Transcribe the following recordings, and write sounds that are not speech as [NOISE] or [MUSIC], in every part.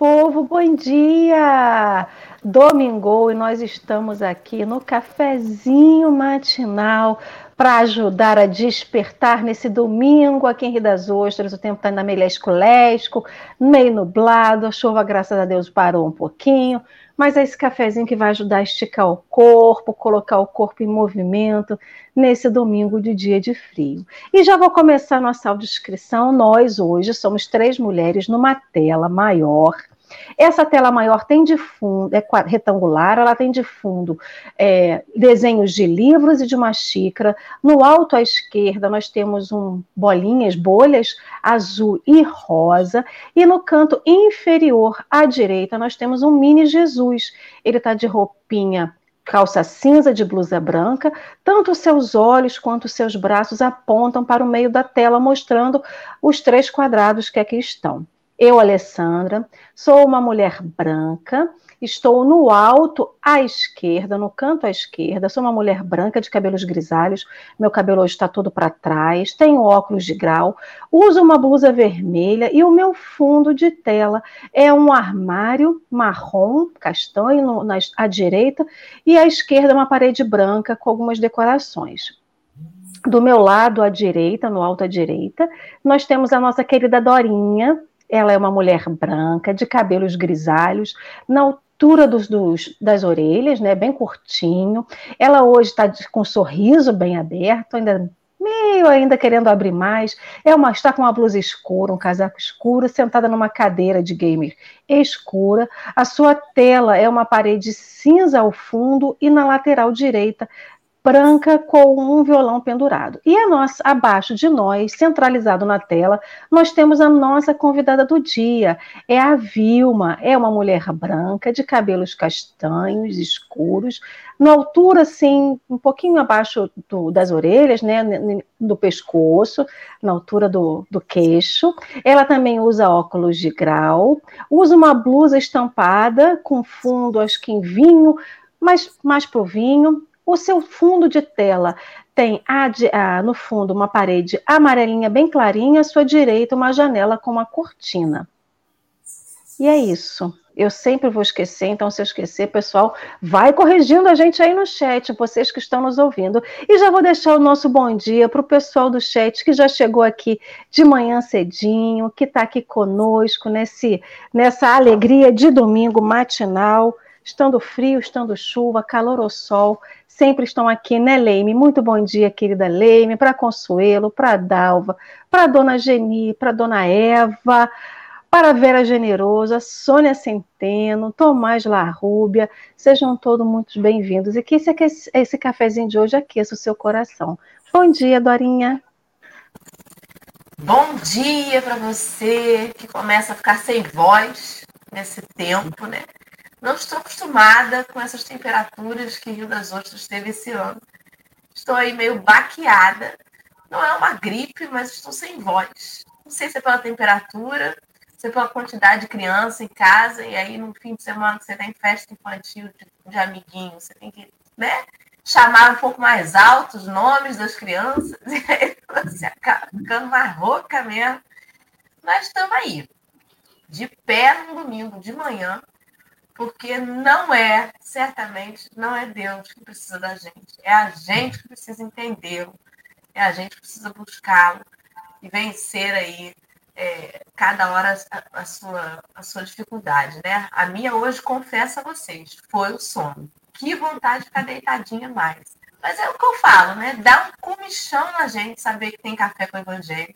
povo, bom dia! Domingo e nós estamos aqui no cafezinho matinal para ajudar a despertar nesse domingo aqui em Rio das Ostras. O tempo está ainda meio lesco-lesco, meio nublado, a chuva, graças a Deus, parou um pouquinho, mas é esse cafezinho que vai ajudar a esticar o corpo, colocar o corpo em movimento nesse domingo de dia de frio. E já vou começar nossa audiodescrição. Nós hoje somos três mulheres numa tela maior essa tela maior tem de fundo, é retangular, ela tem de fundo é, desenhos de livros e de uma xícara. No alto à esquerda nós temos um bolinhas, bolhas azul e rosa, e no canto inferior à direita nós temos um mini Jesus. Ele está de roupinha calça cinza de blusa branca, tanto seus olhos quanto seus braços apontam para o meio da tela, mostrando os três quadrados que aqui estão. Eu, Alessandra, sou uma mulher branca, estou no alto à esquerda, no canto à esquerda, sou uma mulher branca de cabelos grisalhos, meu cabelo hoje está todo para trás, tenho óculos de grau, uso uma blusa vermelha e o meu fundo de tela é um armário marrom, castanho, no, na, à direita, e à esquerda uma parede branca com algumas decorações. Do meu lado à direita, no alto à direita, nós temos a nossa querida Dorinha, ela é uma mulher branca, de cabelos grisalhos, na altura dos, dos, das orelhas, né, bem curtinho. Ela hoje está com um sorriso bem aberto, ainda meio ainda querendo abrir mais. É uma está com uma blusa escura, um casaco escuro, sentada numa cadeira de gamer escura. A sua tela é uma parede cinza ao fundo e na lateral direita branca com um violão pendurado. E a nossa, abaixo de nós, centralizado na tela, nós temos a nossa convidada do dia. É a Vilma, é uma mulher branca, de cabelos castanhos, escuros, na altura, assim, um pouquinho abaixo do, das orelhas, né, do pescoço, na altura do, do queixo. Ela também usa óculos de grau, usa uma blusa estampada com fundo, acho que em vinho, mas mais pro vinho, o seu fundo de tela tem a, no fundo uma parede amarelinha bem clarinha, à sua direita uma janela com uma cortina. E é isso. Eu sempre vou esquecer, então se eu esquecer, pessoal, vai corrigindo a gente aí no chat, vocês que estão nos ouvindo. E já vou deixar o nosso bom dia para o pessoal do chat que já chegou aqui de manhã cedinho, que está aqui conosco nesse, nessa alegria de domingo matinal, estando frio, estando chuva, calor ou sol sempre estão aqui, né, Leime? Muito bom dia, querida Leime, para Consuelo, para Dalva, para Dona Geni, para Dona Eva, para Vera Generosa, Sônia Centeno, Tomás Larrúbia, sejam todos muito bem-vindos. E que esse, esse cafezinho de hoje aqueça o seu coração. Bom dia, Dorinha. Bom dia para você que começa a ficar sem voz nesse tempo, né? Não estou acostumada com essas temperaturas que Rio das Ostras teve esse ano. Estou aí meio baqueada. Não é uma gripe, mas estou sem voz. Não sei se é pela temperatura, se é pela quantidade de criança em casa, e aí no fim de semana que você tem festa infantil de, de amiguinho, você tem que né, chamar um pouco mais alto os nomes das crianças, [LAUGHS] e aí você acaba ficando mais rouca mesmo. Mas estamos aí, de pé no domingo de manhã, porque não é, certamente, não é Deus que precisa da gente, é a gente que precisa entendê-lo, é a gente que precisa buscá-lo e vencer aí é, cada hora a, a, sua, a sua dificuldade, né? A minha hoje, confesso a vocês, foi o sono. Que vontade de ficar deitadinha mais. Mas é o que eu falo, né? Dá um comichão na gente saber que tem café com o evangelho.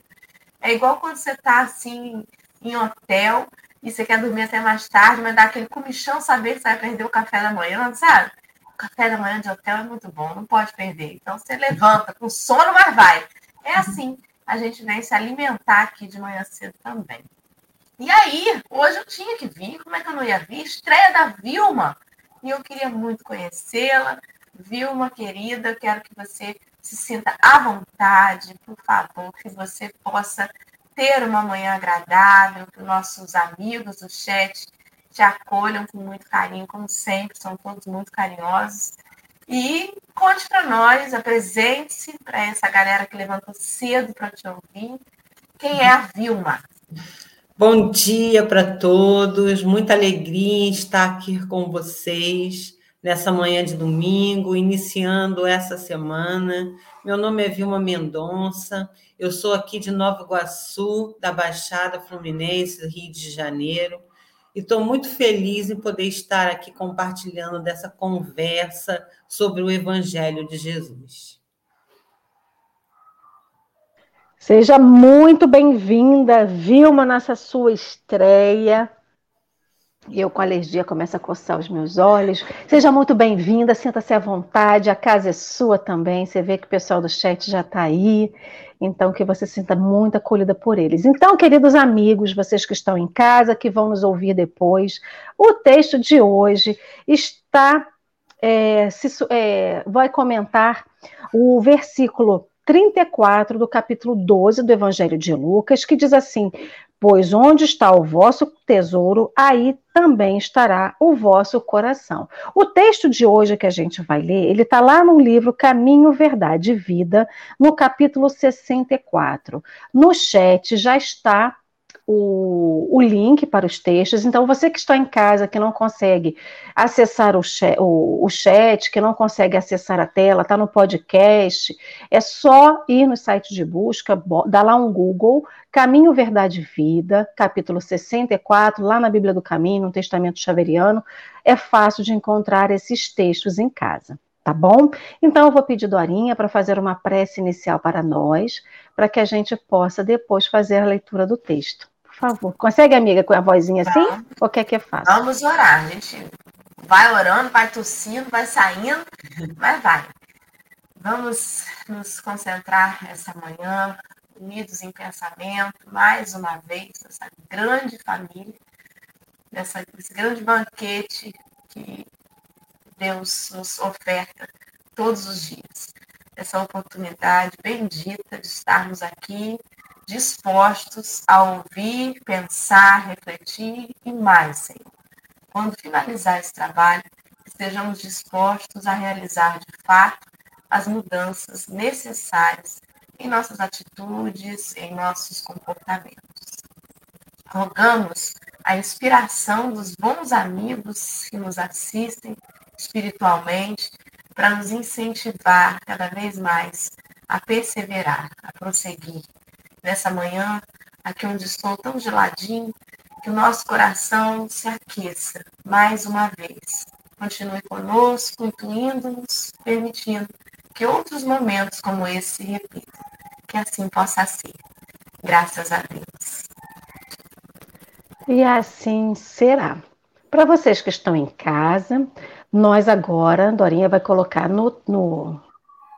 É igual quando você está assim em hotel e você quer dormir até mais tarde, mas dá aquele comichão saber que você vai perder o café da manhã, sabe? O café da manhã de hotel é muito bom, não pode perder. Então você levanta com sono, mas vai. É assim, a gente vem se alimentar aqui de manhã cedo também. E aí, hoje eu tinha que vir, como é que eu não ia vir? Estreia da Vilma. E eu queria muito conhecê-la. Vilma, querida, quero que você se sinta à vontade, por favor, que você possa ter uma manhã agradável, que nossos amigos do chat te acolham com muito carinho, como sempre, são todos muito carinhosos. E conte para nós, apresente-se para essa galera que levantou cedo para te ouvir. Quem é a Vilma? Bom dia para todos, muita alegria estar aqui com vocês nessa manhã de domingo, iniciando essa semana. Meu nome é Vilma Mendonça, eu sou aqui de Nova Iguaçu, da Baixada Fluminense, Rio de Janeiro, e estou muito feliz em poder estar aqui compartilhando dessa conversa sobre o Evangelho de Jesus. Seja muito bem-vinda, Vilma, nessa sua estreia. Eu, com alergia, começo a coçar os meus olhos. Seja muito bem-vinda, sinta-se à vontade, a casa é sua também. Você vê que o pessoal do chat já está aí, então que você sinta muito acolhida por eles. Então, queridos amigos, vocês que estão em casa, que vão nos ouvir depois, o texto de hoje está. É, se, é, vai comentar o versículo 34 do capítulo 12 do Evangelho de Lucas, que diz assim: Pois onde está o vosso tesouro, aí também estará o vosso coração. O texto de hoje que a gente vai ler, ele está lá no livro Caminho, Verdade e Vida, no capítulo 64. No chat já está o, o link para os textos. Então, você que está em casa, que não consegue acessar o chat, o, o chat que não consegue acessar a tela, está no podcast, é só ir no site de busca, dá lá um Google, Caminho, Verdade Vida, capítulo 64, lá na Bíblia do Caminho, no Testamento Xaveriano, é fácil de encontrar esses textos em casa tá bom? Então eu vou pedir Dorinha para fazer uma prece inicial para nós, para que a gente possa depois fazer a leitura do texto. Por favor. Consegue, amiga, com a vozinha assim? Tá. Ou quer que eu faça? Vamos orar, gente. Vai orando, vai tossindo, vai saindo, mas vai. Vamos nos concentrar essa manhã, unidos em pensamento, mais uma vez, essa grande família, nessa, grande banquete que Deus nos oferta todos os dias. Essa oportunidade bendita de estarmos aqui dispostos a ouvir, pensar, refletir e mais, Senhor. Quando finalizar esse trabalho, estejamos dispostos a realizar de fato as mudanças necessárias em nossas atitudes, em nossos comportamentos. Rogamos a inspiração dos bons amigos que nos assistem espiritualmente para nos incentivar cada vez mais a perseverar, a prosseguir nessa manhã, aqui onde estou tão geladinho, que o nosso coração se aqueça mais uma vez. Continue conosco, intuindo-nos, permitindo que outros momentos como esse se repitam. Que assim possa ser. Graças a Deus. E assim será. Para vocês que estão em casa, nós agora, Dorinha vai colocar no, no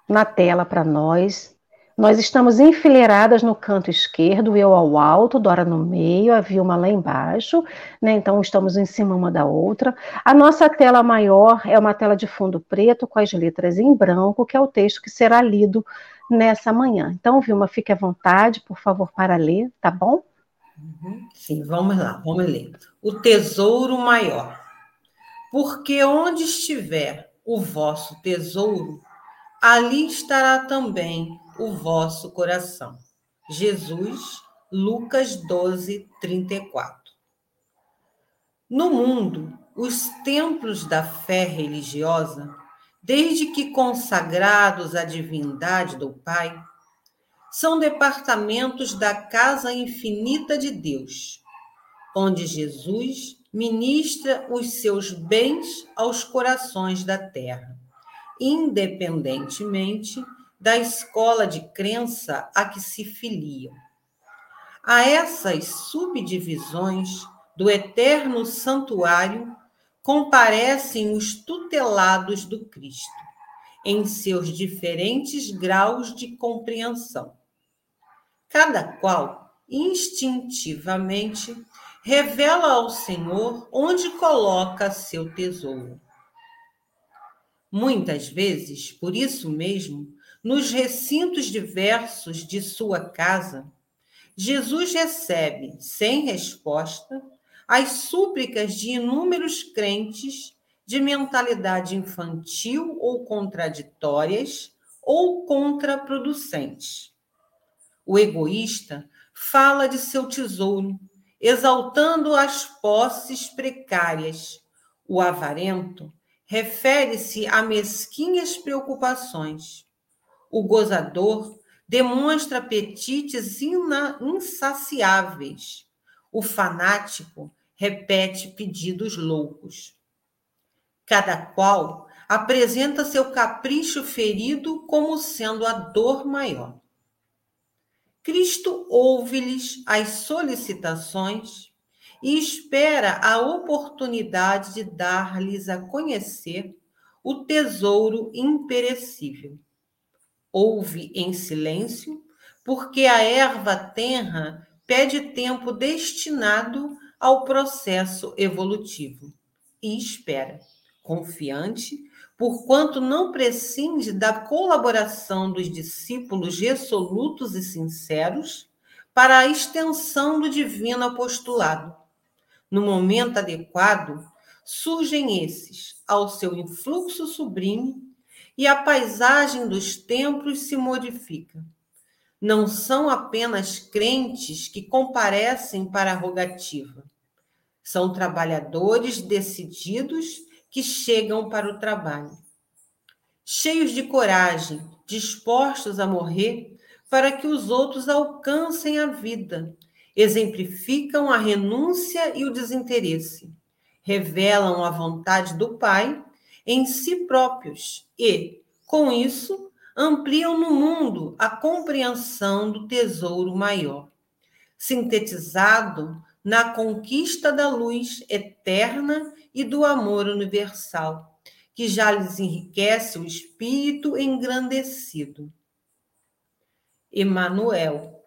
na tela para nós nós estamos enfileiradas no canto esquerdo, eu ao alto, Dora no meio, a Vilma lá embaixo, né? Então estamos em cima uma da outra. A nossa tela maior é uma tela de fundo preto com as letras em branco, que é o texto que será lido nessa manhã. Então, Vilma, fique à vontade, por favor, para ler, tá bom? Uhum. Sim, vamos lá, vamos ler. O tesouro maior. Porque onde estiver o vosso tesouro, ali estará também o vosso coração. Jesus, Lucas 12, 34. No mundo, os templos da fé religiosa, desde que consagrados à divindade do Pai, são departamentos da casa infinita de Deus, onde Jesus ministra os seus bens aos corações da terra, independentemente da escola de crença a que se filiam. A essas subdivisões do eterno santuário comparecem os tutelados do Cristo, em seus diferentes graus de compreensão. Cada qual, instintivamente, revela ao Senhor onde coloca seu tesouro. Muitas vezes, por isso mesmo, nos recintos diversos de sua casa, Jesus recebe, sem resposta, as súplicas de inúmeros crentes de mentalidade infantil ou contraditórias ou contraproducentes. O egoísta fala de seu tesouro exaltando as posses precárias. O avarento refere-se a mesquinhas preocupações. O gozador demonstra apetites insaciáveis. O fanático repete pedidos loucos. Cada qual apresenta seu capricho ferido como sendo a dor maior. Cristo ouve-lhes as solicitações e espera a oportunidade de dar-lhes a conhecer o tesouro imperecível. Ouve em silêncio, porque a erva tenra pede tempo destinado ao processo evolutivo e espera, confiante, porquanto não prescinde da colaboração dos discípulos resolutos e sinceros para a extensão do divino apostolado. No momento adequado, surgem esses, ao seu influxo sublime, e a paisagem dos templos se modifica. Não são apenas crentes que comparecem para a rogativa. São trabalhadores decididos que chegam para o trabalho. Cheios de coragem, dispostos a morrer para que os outros alcancem a vida, exemplificam a renúncia e o desinteresse, revelam a vontade do Pai em si próprios e, com isso, ampliam no mundo a compreensão do tesouro maior, sintetizado na conquista da luz eterna e do amor universal, que já lhes enriquece o espírito engrandecido. Emanuel.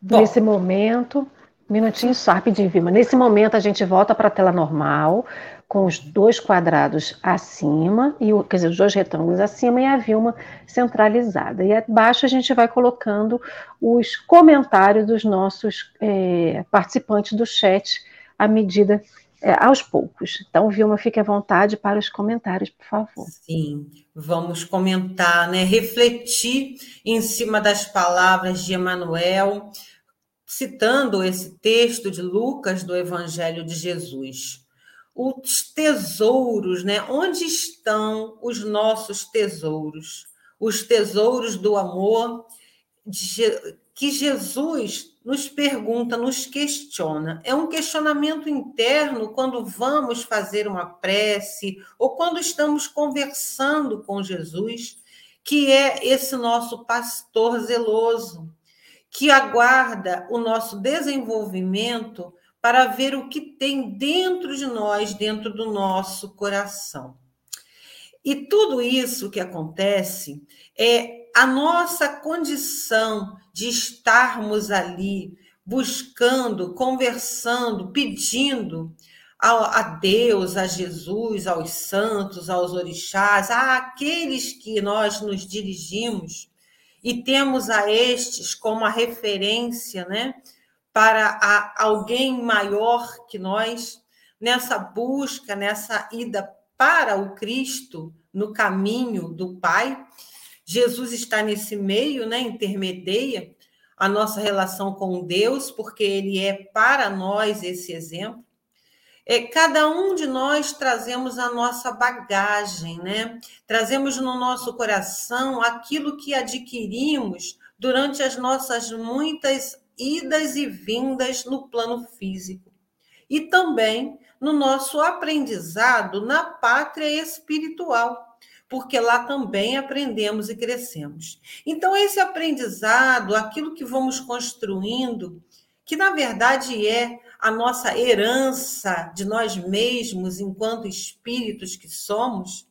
Nesse momento, minutinho só, rapidinho, Vima. Nesse momento, a gente volta para a tela normal, com os dois quadrados acima, e quer dizer, os dois retângulos acima e a Vilma centralizada. E abaixo a gente vai colocando os comentários dos nossos é, participantes do chat à medida, é, aos poucos. Então, Vilma, fique à vontade para os comentários, por favor. Sim, vamos comentar, né? Refletir em cima das palavras de Emanuel, citando esse texto de Lucas do Evangelho de Jesus os tesouros, né? Onde estão os nossos tesouros? Os tesouros do amor que Jesus nos pergunta, nos questiona. É um questionamento interno quando vamos fazer uma prece ou quando estamos conversando com Jesus, que é esse nosso pastor zeloso, que aguarda o nosso desenvolvimento para ver o que tem dentro de nós, dentro do nosso coração. E tudo isso que acontece é a nossa condição de estarmos ali buscando, conversando, pedindo a, Deus, a Jesus, aos santos, aos orixás, àqueles que nós nos dirigimos e temos a estes como a referência, né? para alguém maior que nós, nessa busca, nessa ida para o Cristo, no caminho do Pai. Jesus está nesse meio, né? intermedia a nossa relação com Deus, porque Ele é para nós esse exemplo. É, cada um de nós trazemos a nossa bagagem, né? Trazemos no nosso coração aquilo que adquirimos durante as nossas muitas idas e vindas no plano físico e também no nosso aprendizado na pátria espiritual, porque lá também aprendemos e crescemos. Então, esse aprendizado, aquilo que vamos construindo, que na verdade é a nossa herança de nós mesmos enquanto espíritos que somos,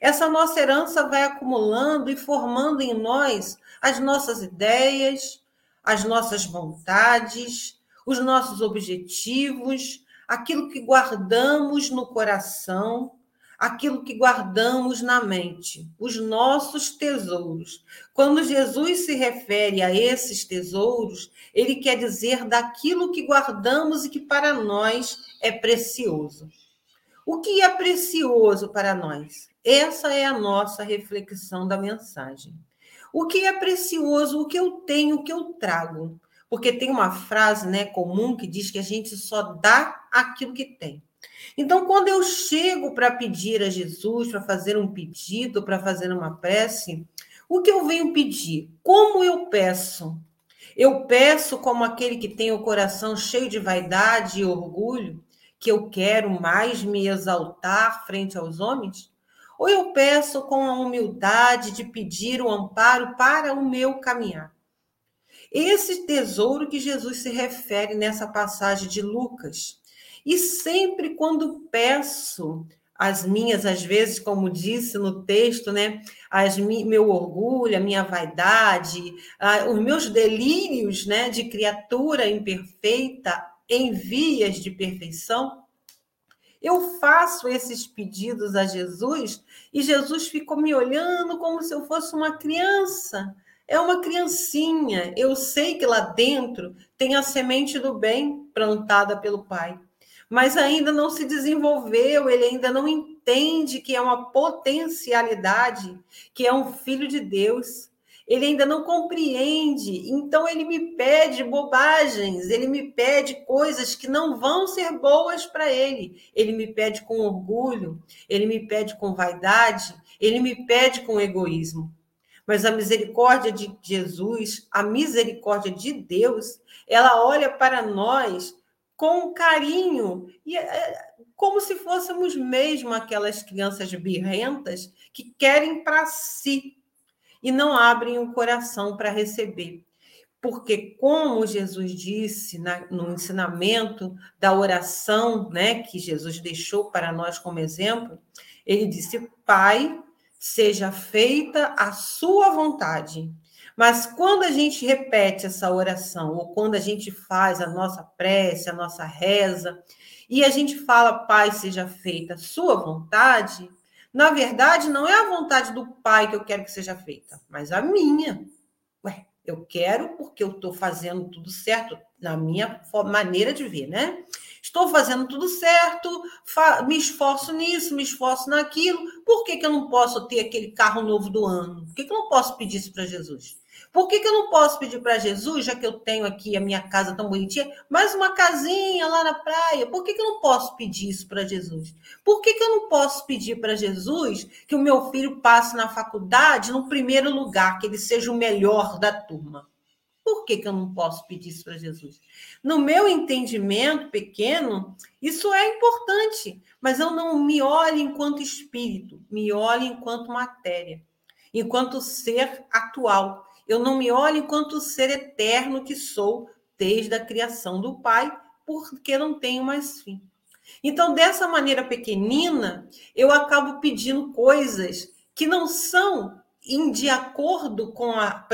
essa nossa herança vai acumulando e formando em nós as nossas ideias, as nossas vontades, os nossos objetivos, aquilo que guardamos no coração, aquilo que guardamos na mente, os nossos tesouros. Quando Jesus se refere a esses tesouros, ele quer dizer daquilo que guardamos e que para nós é precioso. O que é precioso para nós? Essa é a nossa reflexão da mensagem. O que é precioso, o que eu tenho, o que eu trago. Porque tem uma frase né, comum que diz que a gente só dá aquilo que tem. Então, quando eu chego para pedir a Jesus, para fazer um pedido, para fazer uma prece, o que eu venho pedir? Como eu peço? Eu peço como aquele que tem o coração cheio de vaidade e orgulho, que eu quero mais me exaltar frente aos homens? Ou eu peço com a humildade de pedir o amparo para o meu caminhar? Esse tesouro que Jesus se refere nessa passagem de Lucas. E sempre quando peço as minhas, às vezes, como disse no texto, né, as meu orgulho, a minha vaidade, os meus delírios, né, de criatura imperfeita em vias de perfeição, eu faço esses pedidos a Jesus e Jesus ficou me olhando como se eu fosse uma criança. É uma criancinha. Eu sei que lá dentro tem a semente do bem plantada pelo Pai, mas ainda não se desenvolveu, ele ainda não entende que é uma potencialidade, que é um filho de Deus ele ainda não compreende, então ele me pede bobagens, ele me pede coisas que não vão ser boas para ele. Ele me pede com orgulho, ele me pede com vaidade, ele me pede com egoísmo. Mas a misericórdia de Jesus, a misericórdia de Deus, ela olha para nós com carinho e é, como se fôssemos mesmo aquelas crianças birrentas que querem para si e não abrem o coração para receber. Porque, como Jesus disse na, no ensinamento da oração, né, que Jesus deixou para nós como exemplo, ele disse: Pai, seja feita a sua vontade. Mas quando a gente repete essa oração, ou quando a gente faz a nossa prece, a nossa reza, e a gente fala, Pai, seja feita a sua vontade, na verdade, não é a vontade do pai que eu quero que seja feita, mas a minha. Ué, eu quero porque eu estou fazendo tudo certo na minha maneira de ver, né? Estou fazendo tudo certo, me esforço nisso, me esforço naquilo. Por que, que eu não posso ter aquele carro novo do ano? Por que, que eu não posso pedir isso para Jesus? Por que, que eu não posso pedir para Jesus, já que eu tenho aqui a minha casa tão bonitinha, mais uma casinha lá na praia? Por que, que eu não posso pedir isso para Jesus? Por que, que eu não posso pedir para Jesus que o meu filho passe na faculdade no primeiro lugar, que ele seja o melhor da turma? Por que, que eu não posso pedir isso para Jesus? No meu entendimento pequeno, isso é importante, mas eu não me olho enquanto espírito, me olho enquanto matéria, enquanto ser atual. Eu não me olho enquanto ser eterno que sou desde a criação do Pai, porque não tenho mais fim. Então, dessa maneira pequenina, eu acabo pedindo coisas que não são em de acordo com a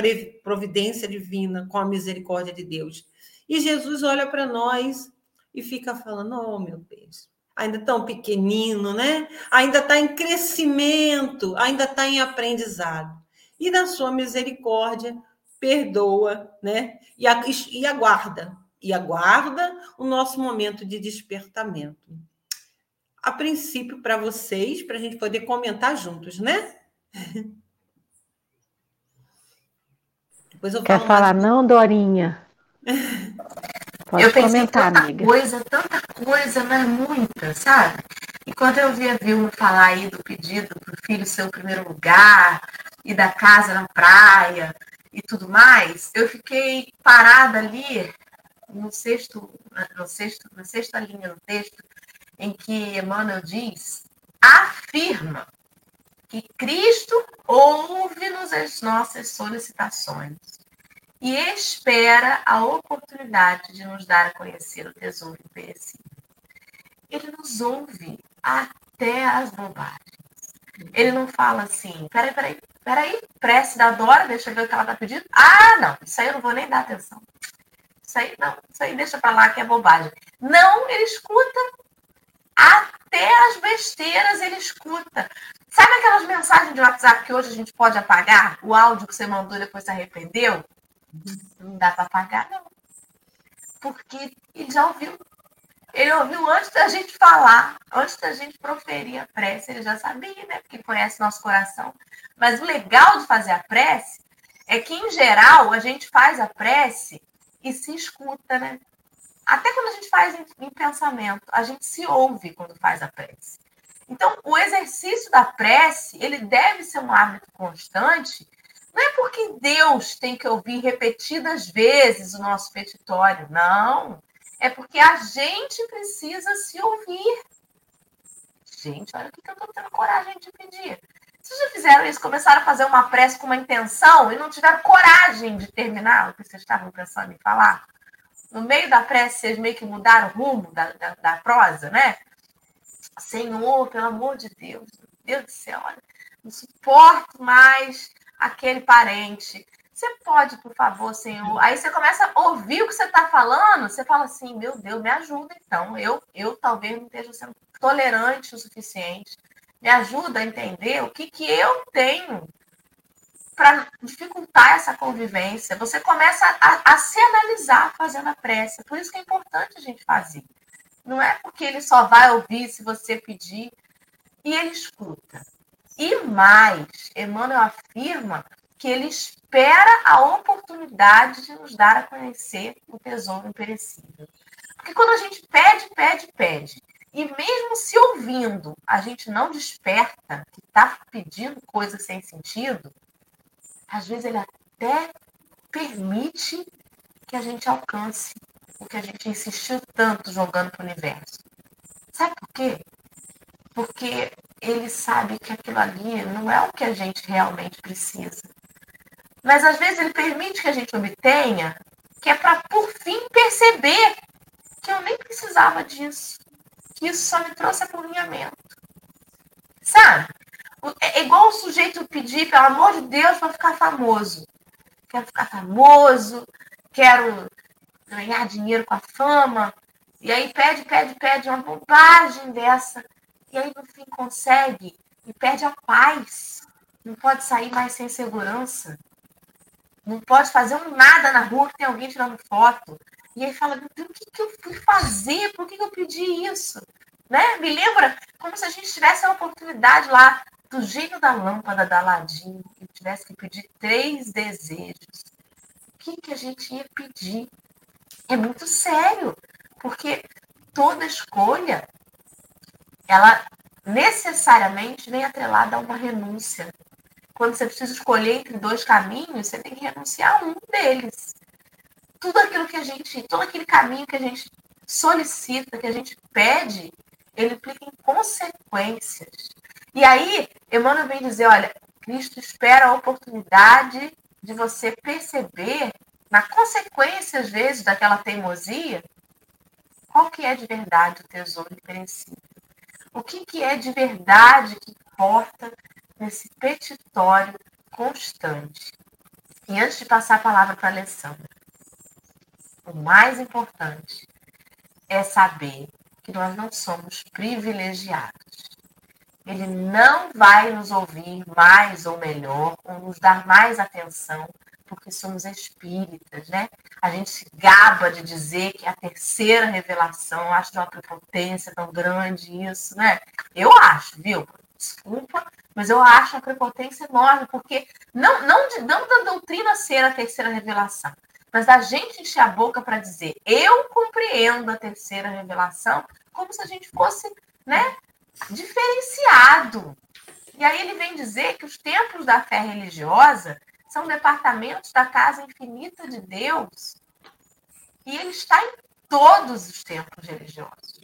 providência divina, com a misericórdia de Deus. E Jesus olha para nós e fica falando: Oh, meu Deus, ainda tão pequenino, né? Ainda está em crescimento, ainda está em aprendizado e na sua misericórdia perdoa, né? E, e aguarda, e aguarda o nosso momento de despertamento. A princípio, para vocês, para a gente poder comentar juntos, né? Depois eu Quer falar, mais... não, Dorinha? Pode eu comentar, tanta amiga. coisa, tanta coisa, mas muita, sabe? E quando eu vi a Vilma falar aí do pedido para o filho ser o primeiro lugar, e da casa na praia e tudo mais, eu fiquei parada ali no sexto, no sexto, na sexta linha do texto, em que Emmanuel diz, afirma que Cristo ouve-nos as nossas solicitações e espera a oportunidade de nos dar a conhecer o tesouro imperecível. Ele nos ouve até as bobagens. Ele não fala assim, peraí, peraí, Peraí, prece da Dora, deixa eu ver o que ela tá pedindo. Ah, não, isso aí eu não vou nem dar atenção. Isso aí não, isso aí deixa para lá que é bobagem. Não, ele escuta. Até as besteiras ele escuta. Sabe aquelas mensagens de WhatsApp que hoje a gente pode apagar? O áudio que você mandou e depois se arrependeu? Não dá para apagar, não. Porque ele já ouviu. Ele ouviu antes da gente falar, antes da gente proferir a prece, ele já sabia, né? Porque conhece nosso coração. Mas o legal de fazer a prece é que, em geral, a gente faz a prece e se escuta, né? Até quando a gente faz em, em pensamento, a gente se ouve quando faz a prece. Então, o exercício da prece, ele deve ser um hábito constante, não é porque Deus tem que ouvir repetidas vezes o nosso petitório, não. É porque a gente precisa se ouvir. Gente, olha o que eu estou tendo coragem de pedir. Vocês já fizeram isso? Começaram a fazer uma prece com uma intenção e não tiveram coragem de terminar o que vocês estavam pensando em falar? No meio da prece, vocês meio que mudaram o rumo da, da, da prosa, né? Senhor, pelo amor de Deus, Deus do céu, olha, não suporto mais aquele parente. Você pode, por favor, Senhor? Aí você começa a ouvir o que você está falando, você fala assim, meu Deus, me ajuda então. Eu, eu talvez não esteja sendo tolerante o suficiente. Me ajuda a entender o que, que eu tenho para dificultar essa convivência. Você começa a, a se analisar fazendo a prece. Por isso que é importante a gente fazer. Não é porque ele só vai ouvir se você pedir. E ele escuta. E mais, Emmanuel afirma que ele espera a oportunidade de nos dar a conhecer o tesouro imperecível. Porque quando a gente pede, pede, pede, e mesmo se ouvindo, a gente não desperta que está pedindo coisa sem sentido, às vezes ele até permite que a gente alcance o que a gente insistiu tanto jogando para o universo. Sabe por quê? Porque ele sabe que aquilo ali não é o que a gente realmente precisa. Mas às vezes ele permite que a gente obtenha, que é para por fim perceber que eu nem precisava disso, que isso só me trouxe apunhamento. Sabe? É igual o sujeito pedir, pelo amor de Deus, para ficar famoso. Quero ficar famoso, quero ganhar dinheiro com a fama. E aí pede, pede, pede uma bobagem dessa. E aí no fim consegue e perde a paz. Não pode sair mais sem segurança. Não pode fazer um nada na rua que tem alguém tirando foto. E aí fala, meu Deus, o que, que eu fui fazer? Por que, que eu pedi isso? Né? Me lembra como se a gente tivesse a oportunidade lá do gênio da lâmpada da Aladim e tivesse que pedir três desejos. O que, que a gente ia pedir? É muito sério, porque toda escolha ela necessariamente vem atrelada a uma renúncia. Quando você precisa escolher entre dois caminhos, você tem que renunciar a um deles. Tudo aquilo que a gente, todo aquele caminho que a gente solicita, que a gente pede, ele implica em consequências. E aí, Emmanuel vem dizer, olha, Cristo espera a oportunidade de você perceber, na consequência, às vezes, daquela teimosia, qual que é de verdade o tesouro imperecível. O que, que é de verdade que importa nesse petitório constante. E antes de passar a palavra para a Alessandra, o mais importante é saber que nós não somos privilegiados. Ele não vai nos ouvir mais ou melhor, ou nos dar mais atenção, porque somos espíritas, né? A gente se gaba de dizer que é a terceira revelação, acho de uma prepotência tão grande isso, né? Eu acho, viu? Desculpa, mas eu acho a prepotência enorme, porque não, não, de, não da doutrina ser a terceira revelação, mas da gente encher a boca para dizer eu compreendo a terceira revelação, como se a gente fosse né, diferenciado. E aí ele vem dizer que os templos da fé religiosa são departamentos da casa infinita de Deus e ele está em todos os templos religiosos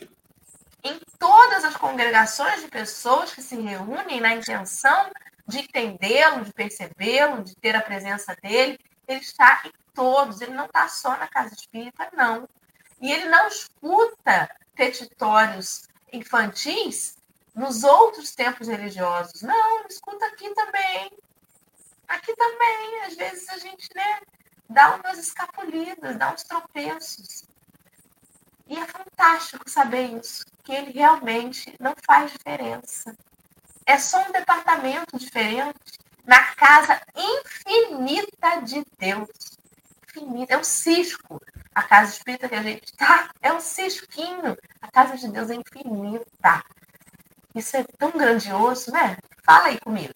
em todas as congregações de pessoas que se reúnem na intenção de entendê-lo, de percebê-lo, de ter a presença dele, ele está em todos, ele não está só na casa espírita, não. E ele não escuta petitórios infantis nos outros templos religiosos. Não, ele escuta aqui também. Aqui também, às vezes a gente né, dá umas escapulidas, dá uns tropeços. E é fantástico saber isso, que ele realmente não faz diferença. É só um departamento diferente na casa infinita de Deus. Infinita, é um cisco. A casa espírita que a gente está é um cisquinho. A casa de Deus é infinita. Isso é tão grandioso, né? Fala aí comigo.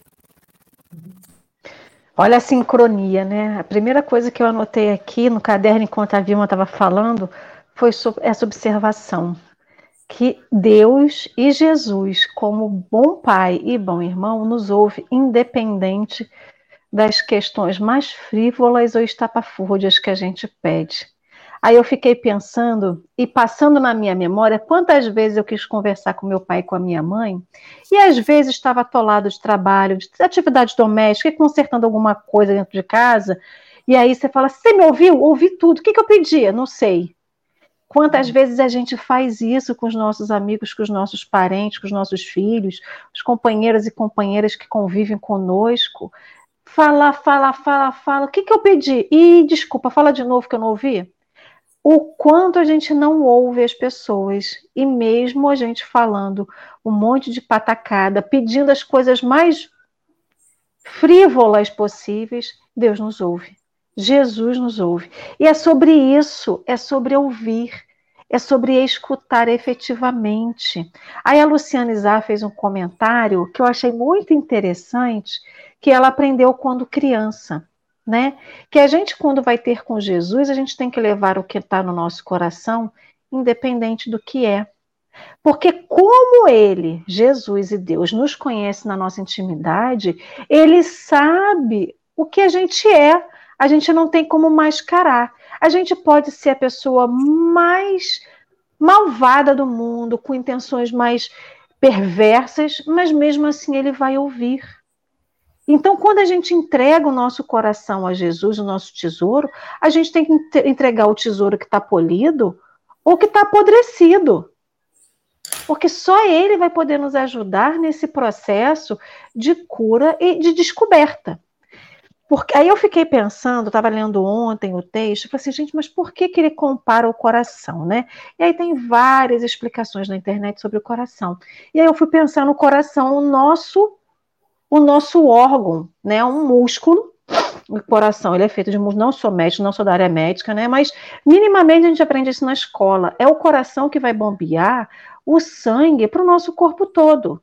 Olha a sincronia, né? A primeira coisa que eu anotei aqui no caderno enquanto a Vilma estava falando foi essa observação que Deus e Jesus, como bom pai e bom irmão, nos ouve independente das questões mais frívolas ou estapafúrdias que a gente pede. Aí eu fiquei pensando e passando na minha memória quantas vezes eu quis conversar com meu pai e com a minha mãe, e às vezes estava atolado de trabalho, de atividade doméstica, consertando alguma coisa dentro de casa, e aí você fala: Você me ouviu? Ouvi tudo. O que, que eu pedia? Não sei. Quantas vezes a gente faz isso com os nossos amigos, com os nossos parentes, com os nossos filhos, os companheiros e companheiras que convivem conosco? Fala, fala, fala, fala. O que, que eu pedi? E desculpa, fala de novo que eu não ouvi o quanto a gente não ouve as pessoas, e mesmo a gente falando um monte de patacada, pedindo as coisas mais frívolas possíveis, Deus nos ouve. Jesus nos ouve. E é sobre isso, é sobre ouvir, é sobre escutar efetivamente. Aí a Luciana Izar fez um comentário que eu achei muito interessante, que ela aprendeu quando criança né? Que a gente, quando vai ter com Jesus, a gente tem que levar o que está no nosso coração, independente do que é. Porque, como Ele, Jesus e Deus, nos conhece na nossa intimidade, Ele sabe o que a gente é. A gente não tem como mascarar. A gente pode ser a pessoa mais malvada do mundo, com intenções mais perversas, mas mesmo assim Ele vai ouvir. Então, quando a gente entrega o nosso coração a Jesus, o nosso tesouro, a gente tem que entregar o tesouro que está polido ou que está apodrecido. Porque só ele vai poder nos ajudar nesse processo de cura e de descoberta. Porque aí eu fiquei pensando, estava lendo ontem o texto, falei assim, gente, mas por que, que ele compara o coração, né? E aí tem várias explicações na internet sobre o coração. E aí eu fui pensar no coração, o nosso o nosso órgão, né, um músculo, o coração, ele é feito de músculo, não sou médico, não sou da área médica, né, mas minimamente a gente aprende isso na escola. É o coração que vai bombear o sangue para o nosso corpo todo.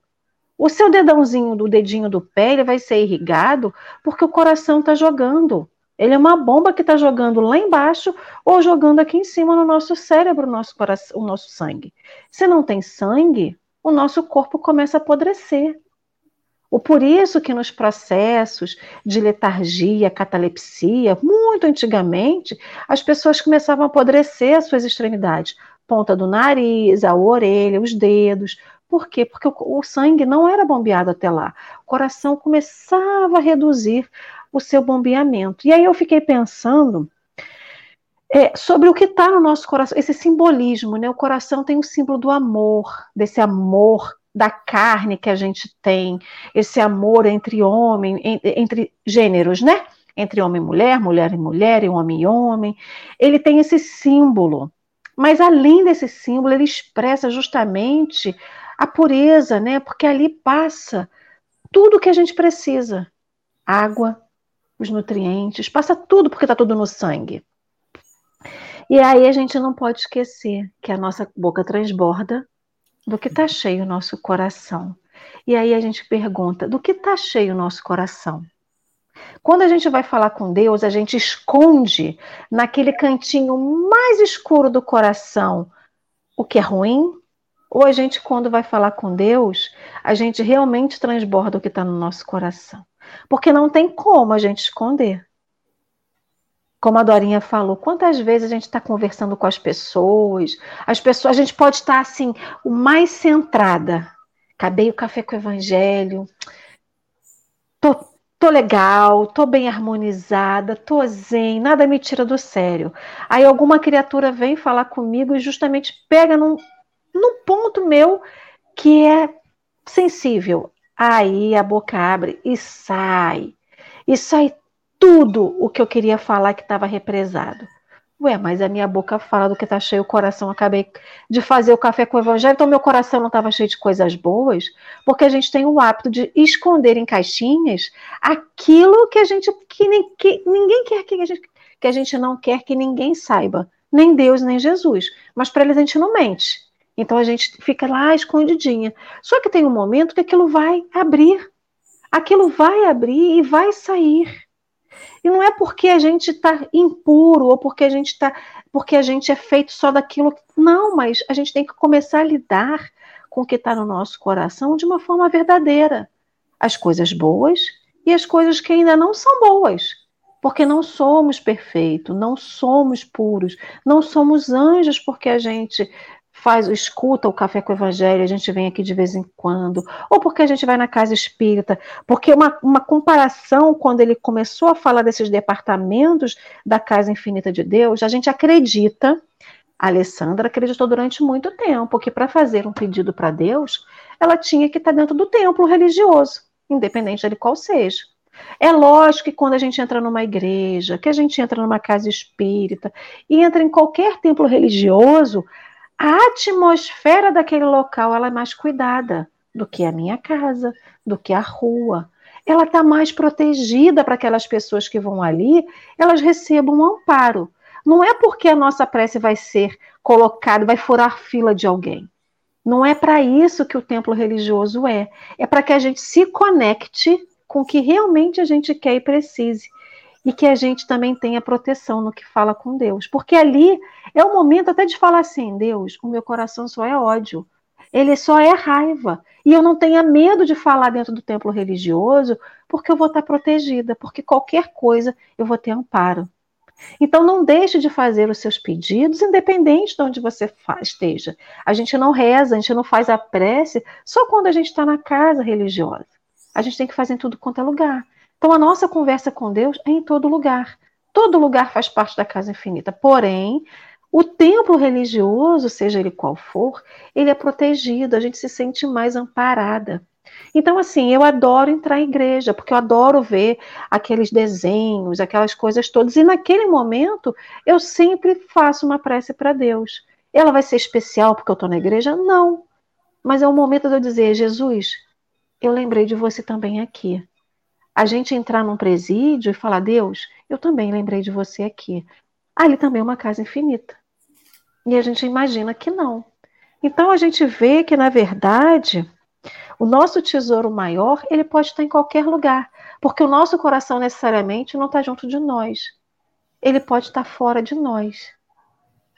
O seu dedãozinho do dedinho do pé, ele vai ser irrigado porque o coração está jogando. Ele é uma bomba que está jogando lá embaixo ou jogando aqui em cima no nosso cérebro, o nosso, coração, o nosso sangue. Se não tem sangue, o nosso corpo começa a apodrecer. Ou por isso que nos processos de letargia, catalepsia, muito antigamente, as pessoas começavam a apodrecer as suas extremidades, ponta do nariz, a orelha, os dedos. Por quê? Porque o, sangue não era bombeado até lá. O coração começava a reduzir o seu bombeamento. E aí eu fiquei pensando é, sobre o que está no nosso coração, esse simbolismo, né? O coração tem o símbolo do amor, desse amor da carne que a gente tem, esse amor entre homem, entre gêneros, né? Entre homem e mulher, mulher e mulher, e homem e homem. Ele tem esse símbolo. Mas além desse símbolo, ele expressa justamente a pureza, né? Porque ali passa tudo que a gente precisa: água, os nutrientes, passa tudo porque está tudo no sangue. E aí a gente não pode esquecer que a nossa boca transborda do que está cheio o nosso coração. E aí a gente pergunta: do que está cheio o nosso coração? Quando a gente vai falar com Deus, a gente esconde naquele cantinho mais escuro do coração o que é ruim? Ou a gente, quando vai falar com Deus, a gente realmente transborda o que está no nosso coração? Porque não tem como a gente esconder. Como a Dorinha falou, quantas vezes a gente está conversando com as pessoas, as pessoas, a gente pode estar assim, o mais centrada. Acabei o café com o evangelho, tô, tô legal, tô bem harmonizada, tô zen, nada me tira do sério. Aí alguma criatura vem falar comigo e justamente pega num, num ponto meu que é sensível. Aí a boca abre e sai. E sai tudo o que eu queria falar que estava represado. Ué, mas a minha boca fala do que está cheio o coração. Acabei de fazer o café com o evangelho, então meu coração não estava cheio de coisas boas, porque a gente tem o hábito de esconder em caixinhas aquilo que a gente que, nem, que ninguém quer que a, gente, que a gente não quer que ninguém saiba, nem Deus nem Jesus. Mas para eles a gente não mente. Então a gente fica lá escondidinha. Só que tem um momento que aquilo vai abrir. Aquilo vai abrir e vai sair. E não é porque a gente está impuro ou porque a gente está, porque a gente é feito só daquilo. Não, mas a gente tem que começar a lidar com o que está no nosso coração de uma forma verdadeira. As coisas boas e as coisas que ainda não são boas. Porque não somos perfeitos, não somos puros, não somos anjos porque a gente faz, escuta o café com o evangelho, a gente vem aqui de vez em quando, ou porque a gente vai na casa espírita, porque uma, uma comparação, quando ele começou a falar desses departamentos da casa infinita de Deus, a gente acredita, a Alessandra acreditou durante muito tempo que para fazer um pedido para Deus, ela tinha que estar dentro do templo religioso, independente de qual seja. É lógico que quando a gente entra numa igreja, que a gente entra numa casa espírita e entra em qualquer templo religioso, a atmosfera daquele local ela é mais cuidada do que a minha casa, do que a rua. Ela está mais protegida para aquelas pessoas que vão ali, elas recebam um amparo. Não é porque a nossa prece vai ser colocada, vai furar fila de alguém. Não é para isso que o templo religioso é. É para que a gente se conecte com o que realmente a gente quer e precise e que a gente também tenha proteção no que fala com Deus. Porque ali é o momento até de falar assim: Deus, o meu coração só é ódio, ele só é raiva. E eu não tenha medo de falar dentro do templo religioso, porque eu vou estar protegida, porque qualquer coisa eu vou ter amparo. Então não deixe de fazer os seus pedidos, independente de onde você esteja. A gente não reza, a gente não faz a prece só quando a gente está na casa religiosa. A gente tem que fazer em tudo quanto é lugar. Então a nossa conversa com Deus é em todo lugar. Todo lugar faz parte da casa infinita. Porém, o templo religioso, seja ele qual for, ele é protegido, a gente se sente mais amparada. Então, assim, eu adoro entrar em igreja, porque eu adoro ver aqueles desenhos, aquelas coisas todas. E naquele momento, eu sempre faço uma prece para Deus. Ela vai ser especial porque eu estou na igreja? Não. Mas é o momento de eu dizer, Jesus, eu lembrei de você também aqui a gente entrar num presídio e falar: Deus, eu também lembrei de você aqui. Ali também é uma casa infinita. E a gente imagina que não. Então a gente vê que, na verdade, o nosso tesouro maior ele pode estar em qualquer lugar, porque o nosso coração necessariamente não está junto de nós. Ele pode estar fora de nós.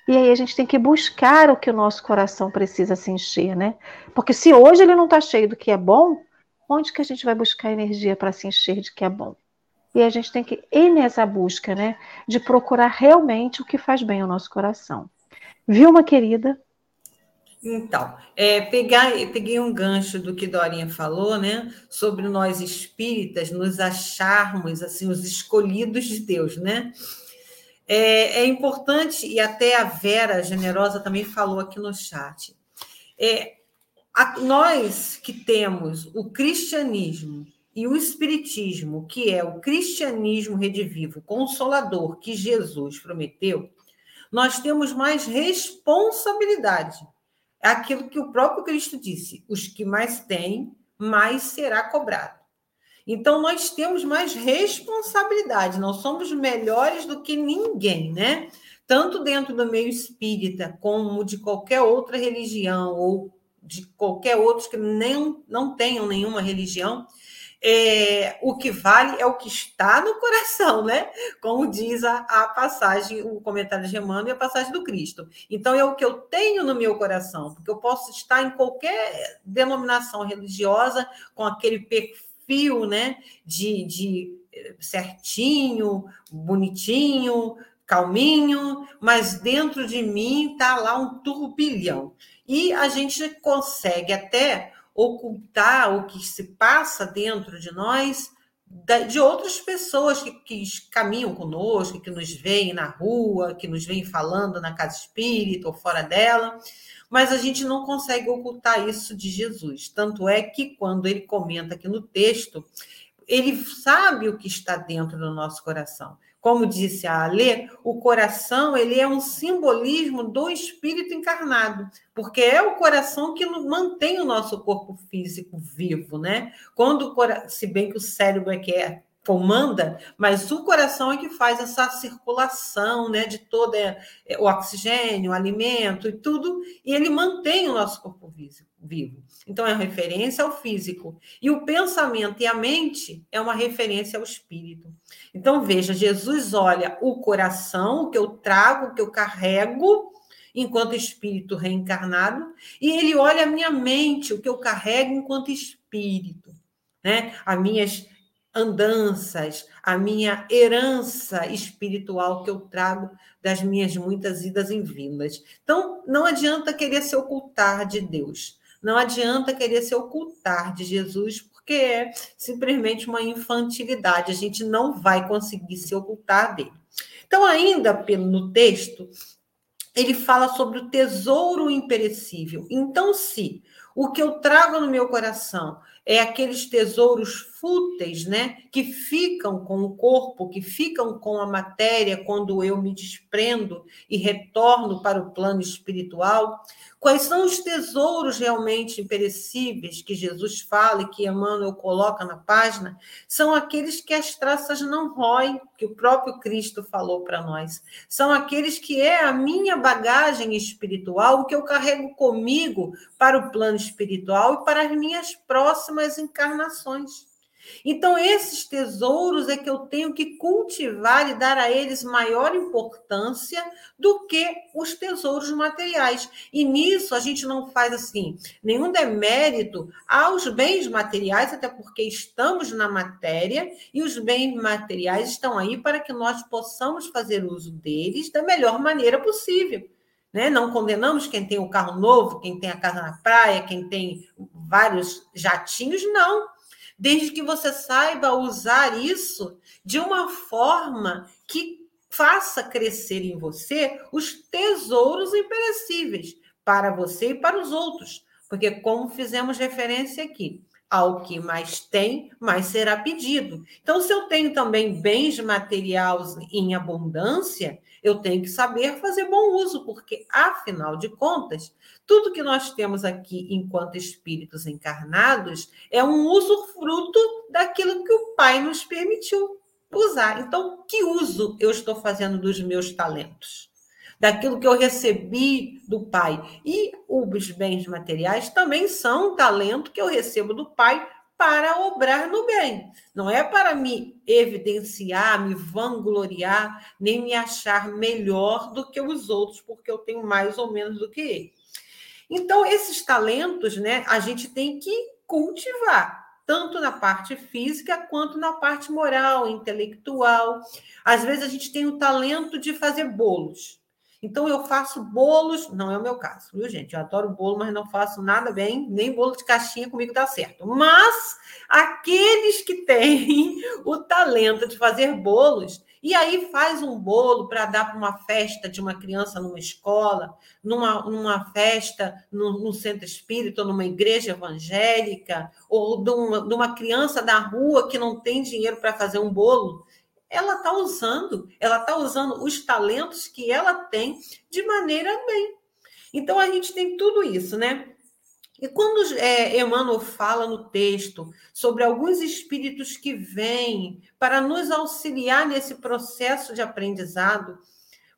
E aí a gente tem que buscar o que o nosso coração precisa se encher, né? Porque se hoje ele não está cheio do que é bom, onde que a gente vai buscar energia para se encher de que é bom? E a gente tem que ir nessa busca, né? De procurar realmente o que faz bem ao nosso coração. Viu, uma querida? Então, é, pegar, peguei um gancho do que Dorinha falou, né? Sobre nós espíritas nos acharmos assim os escolhidos de Deus, né? É, é importante, e até a Vera Generosa também falou aqui no chat. É, a, nós que temos o cristianismo e o espiritismo, que é o cristianismo redivivo, consolador que Jesus prometeu, nós temos mais responsabilidade. É aquilo que o próprio Cristo disse: os que mais têm, mais será cobrado. Então, nós temos mais responsabilidade, não somos melhores do que ninguém, né? Tanto dentro do meio espírita, como de qualquer outra religião ou de qualquer outros que nem, não tenham nenhuma religião, é, o que vale é o que está no coração, né? Como diz a, a passagem, o comentário de Emmanuel e a passagem do Cristo. Então, é o que eu tenho no meu coração, porque eu posso estar em qualquer denominação religiosa com aquele perfil, né? De, de eh, certinho, bonitinho, calminho, mas dentro de mim está lá um turbilhão e a gente consegue até ocultar o que se passa dentro de nós de outras pessoas que, que, caminham conosco, que nos veem na rua, que nos veem falando na casa espírita ou fora dela, mas a gente não consegue ocultar isso de Jesus. Tanto é que quando ele comenta aqui no texto, ele sabe o que está dentro do nosso coração. Como disse a Alê, o coração ele é um simbolismo do espírito encarnado, porque é o coração que mantém o nosso corpo físico vivo, né? Quando se bem que o cérebro é que é comanda, mas o coração é que faz essa circulação, né, de todo é, é, o oxigênio, o alimento e tudo, e ele mantém o nosso corpo vivo. Então é referência ao físico. E o pensamento e a mente é uma referência ao espírito. Então veja, Jesus olha o coração, o que eu trago, o que eu carrego, enquanto espírito reencarnado, e ele olha a minha mente, o que eu carrego enquanto espírito, né? As minhas andanças, a minha herança espiritual que eu trago das minhas muitas idas e vindas. Então, não adianta querer se ocultar de Deus. Não adianta querer se ocultar de Jesus, porque é simplesmente uma infantilidade. A gente não vai conseguir se ocultar dele. Então, ainda no texto, ele fala sobre o tesouro imperecível. Então, se o que eu trago no meu coração é aqueles tesouros fúteis, né, que ficam com o corpo, que ficam com a matéria quando eu me desprendo e retorno para o plano espiritual, Quais são os tesouros realmente imperecíveis que Jesus fala e que Emmanuel coloca na página? São aqueles que as traças não roem, que o próprio Cristo falou para nós. São aqueles que é a minha bagagem espiritual, o que eu carrego comigo para o plano espiritual e para as minhas próximas encarnações. Então, esses tesouros é que eu tenho que cultivar e dar a eles maior importância do que os tesouros materiais. E nisso a gente não faz assim nenhum demérito aos bens materiais, até porque estamos na matéria e os bens materiais estão aí para que nós possamos fazer uso deles da melhor maneira possível. Né? Não condenamos quem tem o carro novo, quem tem a casa na praia, quem tem vários jatinhos, não desde que você saiba usar isso de uma forma que faça crescer em você os tesouros imperecíveis para você e para os outros. Porque, como fizemos referência aqui, ao que mais tem, mais será pedido. Então, se eu tenho também bens materiais em abundância, eu tenho que saber fazer bom uso, porque, afinal de contas, tudo que nós temos aqui enquanto espíritos encarnados é um uso fruto daquilo que o Pai nos permitiu usar. Então, que uso eu estou fazendo dos meus talentos? Daquilo que eu recebi do Pai. E os bens materiais também são um talento que eu recebo do Pai para obrar no bem. Não é para me evidenciar, me vangloriar, nem me achar melhor do que os outros, porque eu tenho mais ou menos do que ele. Então, esses talentos, né, a gente tem que cultivar, tanto na parte física quanto na parte moral, intelectual. Às vezes a gente tem o talento de fazer bolos. Então, eu faço bolos, não é o meu caso, viu, gente? Eu adoro bolo, mas não faço nada bem, nem bolo de caixinha comigo dá certo. Mas aqueles que têm [LAUGHS] o talento de fazer bolos, e aí faz um bolo para dar para uma festa de uma criança numa escola, numa, numa festa no, centro espírita, numa igreja evangélica, ou de uma, de uma criança da rua que não tem dinheiro para fazer um bolo ela está usando, ela está usando os talentos que ela tem de maneira bem. Então a gente tem tudo isso, né? E quando é, Emmanuel fala no texto sobre alguns espíritos que vêm para nos auxiliar nesse processo de aprendizado,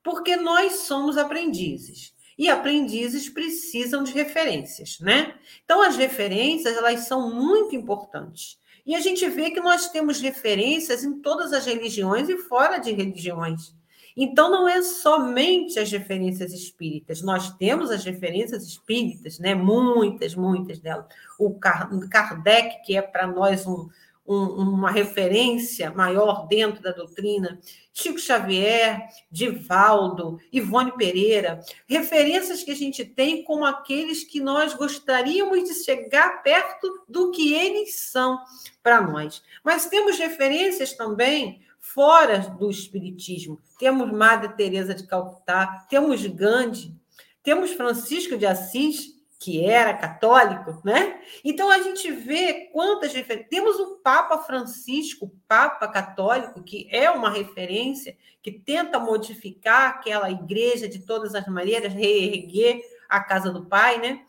porque nós somos aprendizes. E aprendizes precisam de referências, né? Então, as referências, elas são muito importantes. E a gente vê que nós temos referências em todas as religiões e fora de religiões. Então, não é somente as referências espíritas, nós temos as referências espíritas, né? muitas, muitas delas. O Kardec, que é para nós um, um, uma referência maior dentro da doutrina, Chico Xavier, Divaldo, Ivone Pereira, referências que a gente tem como aqueles que nós gostaríamos de chegar perto do que eles são para nós. Mas temos referências também fora do espiritismo. Temos Madre Teresa de Calcutá, temos Gandhi, temos Francisco de Assis, que era católico, né? Então a gente vê quantas referências. Temos o Papa Francisco, Papa católico, que é uma referência, que tenta modificar aquela igreja de todas as maneiras, reerguer a casa do Pai, né?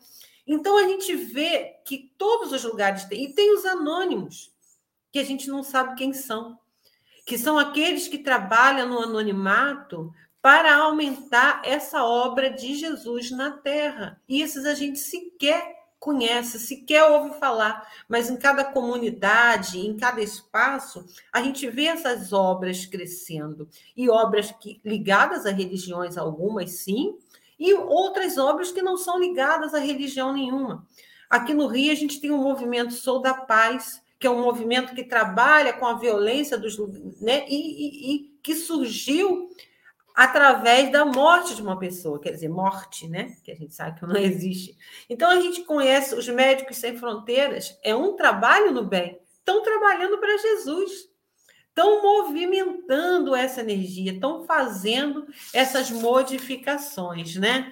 Então a gente vê que todos os lugares têm, e tem os anônimos, que a gente não sabe quem são. que são aqueles que trabalham no anonimato para aumentar essa obra de Jesus na terra. E esses a gente sequer conhece, sequer ouve falar, mas em cada comunidade, em cada espaço, a gente vê essas obras crescendo. E obras que, ligadas a religiões algumas, sim, e outras obras que não são ligadas a religião nenhuma. Aqui no Rio, a gente tem um movimento Sou da Paz, que é um movimento que trabalha com a violência dos. Né, e, e, e que surgiu através da morte de uma pessoa, quer dizer, morte, né? Que a gente sabe que não [LAUGHS] existe. Então a gente conhece os médicos sem fronteiras, é um trabalho no bem. Estão trabalhando para Jesus. Estão movimentando essa energia, estão fazendo essas modificações, né?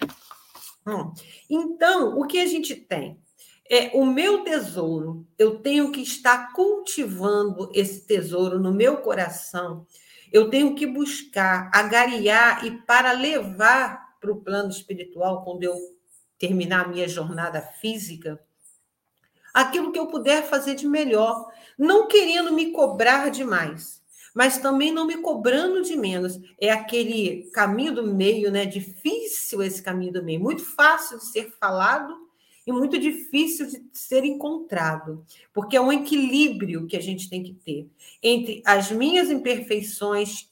Então, o que a gente tem? É o meu tesouro. Eu tenho que estar cultivando esse tesouro no meu coração eu tenho que buscar, agariar e para levar para o plano espiritual, quando eu terminar a minha jornada física, aquilo que eu puder fazer de melhor, não querendo me cobrar demais, mas também não me cobrando de menos. É aquele caminho do meio, né? Difícil esse caminho do meio, muito fácil de ser falado, e muito difícil de ser encontrado, porque é um equilíbrio que a gente tem que ter entre as minhas imperfeições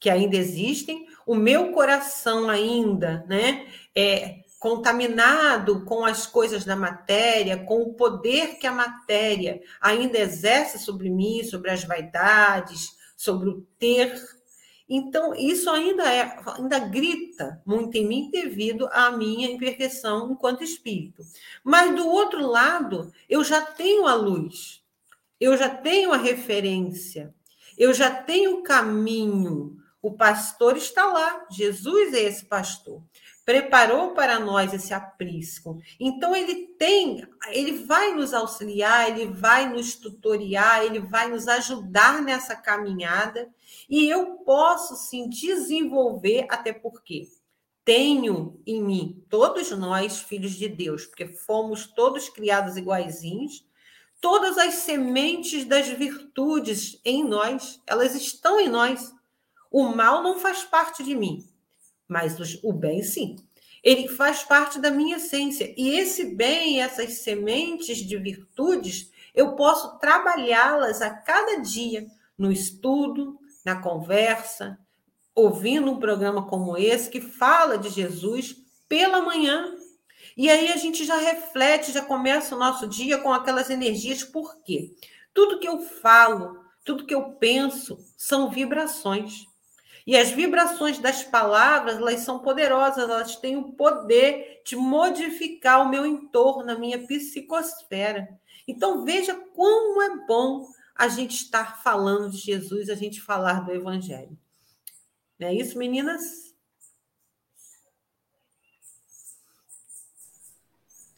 que ainda existem, o meu coração ainda, né, é contaminado com as coisas da matéria, com o poder que a matéria ainda exerce sobre mim, sobre as vaidades, sobre o ter então, isso ainda é, ainda grita muito em mim devido à minha imperfeição enquanto espírito. Mas do outro lado, eu já tenho a luz, eu já tenho a referência, eu já tenho o caminho. O pastor está lá, Jesus é esse pastor preparou para nós esse aprisco. Então ele tem, ele vai nos auxiliar, ele vai nos tutoriar, ele vai nos ajudar nessa caminhada e eu posso sim desenvolver até porque tenho em mim todos nós filhos de Deus, porque fomos todos criados iguaizinhos. Todas as sementes das virtudes em nós, elas estão em nós. O mal não faz parte de mim, mas o bem sim. Ele faz parte da minha essência. E esse bem, essas sementes de virtudes, eu posso trabalhá-las a cada dia no estudo, na conversa, ouvindo um programa como esse que fala de Jesus pela manhã. E aí a gente já reflete, já começa o nosso dia com aquelas energias. Por quê? Tudo que eu falo, tudo que eu penso são vibrações. E as vibrações das palavras, elas são poderosas, elas têm o poder de modificar o meu entorno, a minha psicosfera. Então, veja como é bom a gente estar falando de Jesus, a gente falar do Evangelho. Não é isso, meninas?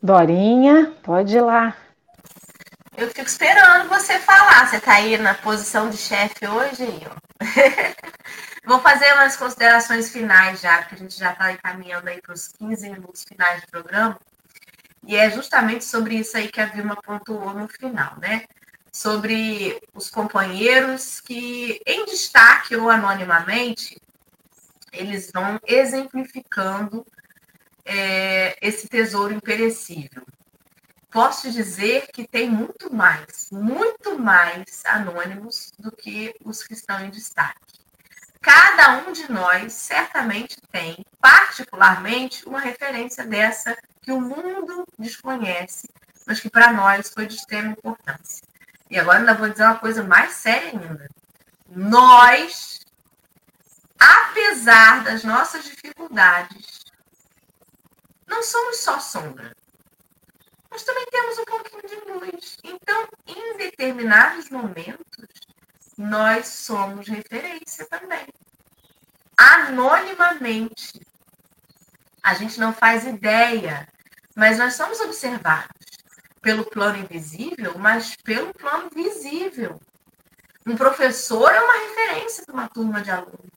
Dorinha, pode ir lá. Eu fico esperando você falar. Você está aí na posição de chefe hoje, ó. [LAUGHS] Vou fazer umas considerações finais já, porque a gente já está encaminhando aí para os 15 minutos finais do programa. E é justamente sobre isso aí que a Vilma pontuou no final, né? Sobre os companheiros que, em destaque ou anonimamente, eles vão exemplificando é, esse tesouro imperecível. Posso dizer que tem muito mais, muito mais anônimos do que os que estão em destaque. Cada um de nós certamente tem, particularmente, uma referência dessa que o mundo desconhece, mas que para nós foi de extrema importância. E agora ainda vou dizer uma coisa mais séria ainda. Nós, apesar das nossas dificuldades, não somos só sombra. Nós também temos um pouquinho de luz. Então, em determinados momentos, nós somos referência também. Anonimamente. A gente não faz ideia, mas nós somos observados pelo plano invisível, mas pelo plano visível. Um professor é uma referência para uma turma de alunos.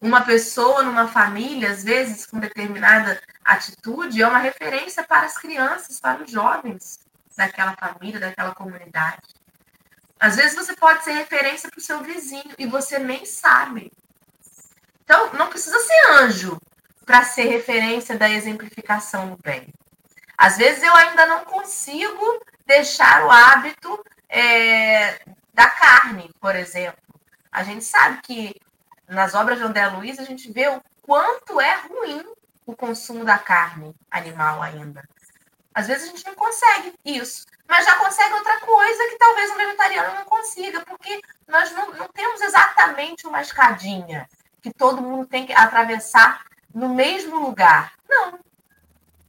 Uma pessoa numa família, às vezes com determinada atitude, é uma referência para as crianças, para os jovens daquela família, daquela comunidade. Às vezes você pode ser referência para o seu vizinho e você nem sabe. Então, não precisa ser anjo para ser referência da exemplificação do bem. Às vezes eu ainda não consigo deixar o hábito é, da carne, por exemplo. A gente sabe que nas obras de André Luiz a gente vê o quanto é ruim o consumo da carne animal ainda. Às vezes a gente não consegue isso, mas já consegue outra coisa que talvez um vegetariano não consiga, porque nós não, não temos exatamente uma escadinha que todo mundo tem que atravessar no mesmo lugar. Não.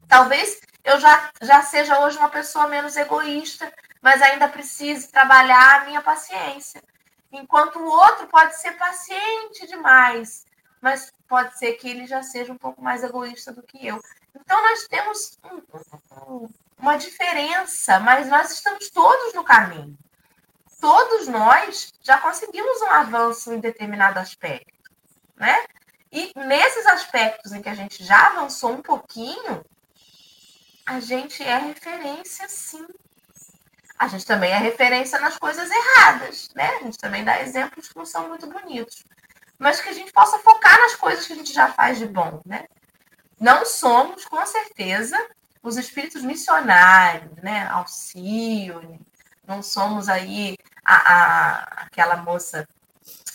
Talvez eu já, já seja hoje uma pessoa menos egoísta, mas ainda precise trabalhar a minha paciência. Enquanto o outro pode ser paciente demais, mas pode ser que ele já seja um pouco mais egoísta do que eu. Então, nós temos uma diferença, mas nós estamos todos no caminho. Todos nós já conseguimos um avanço em determinado aspecto, né? E nesses aspectos em que a gente já avançou um pouquinho, a gente é referência, sim. A gente também é referência nas coisas erradas, né? A gente também dá exemplos que não são muito bonitos. Mas que a gente possa focar nas coisas que a gente já faz de bom, né? Não somos, com certeza, os espíritos missionários, né? Alcione, não somos aí a, a, aquela moça,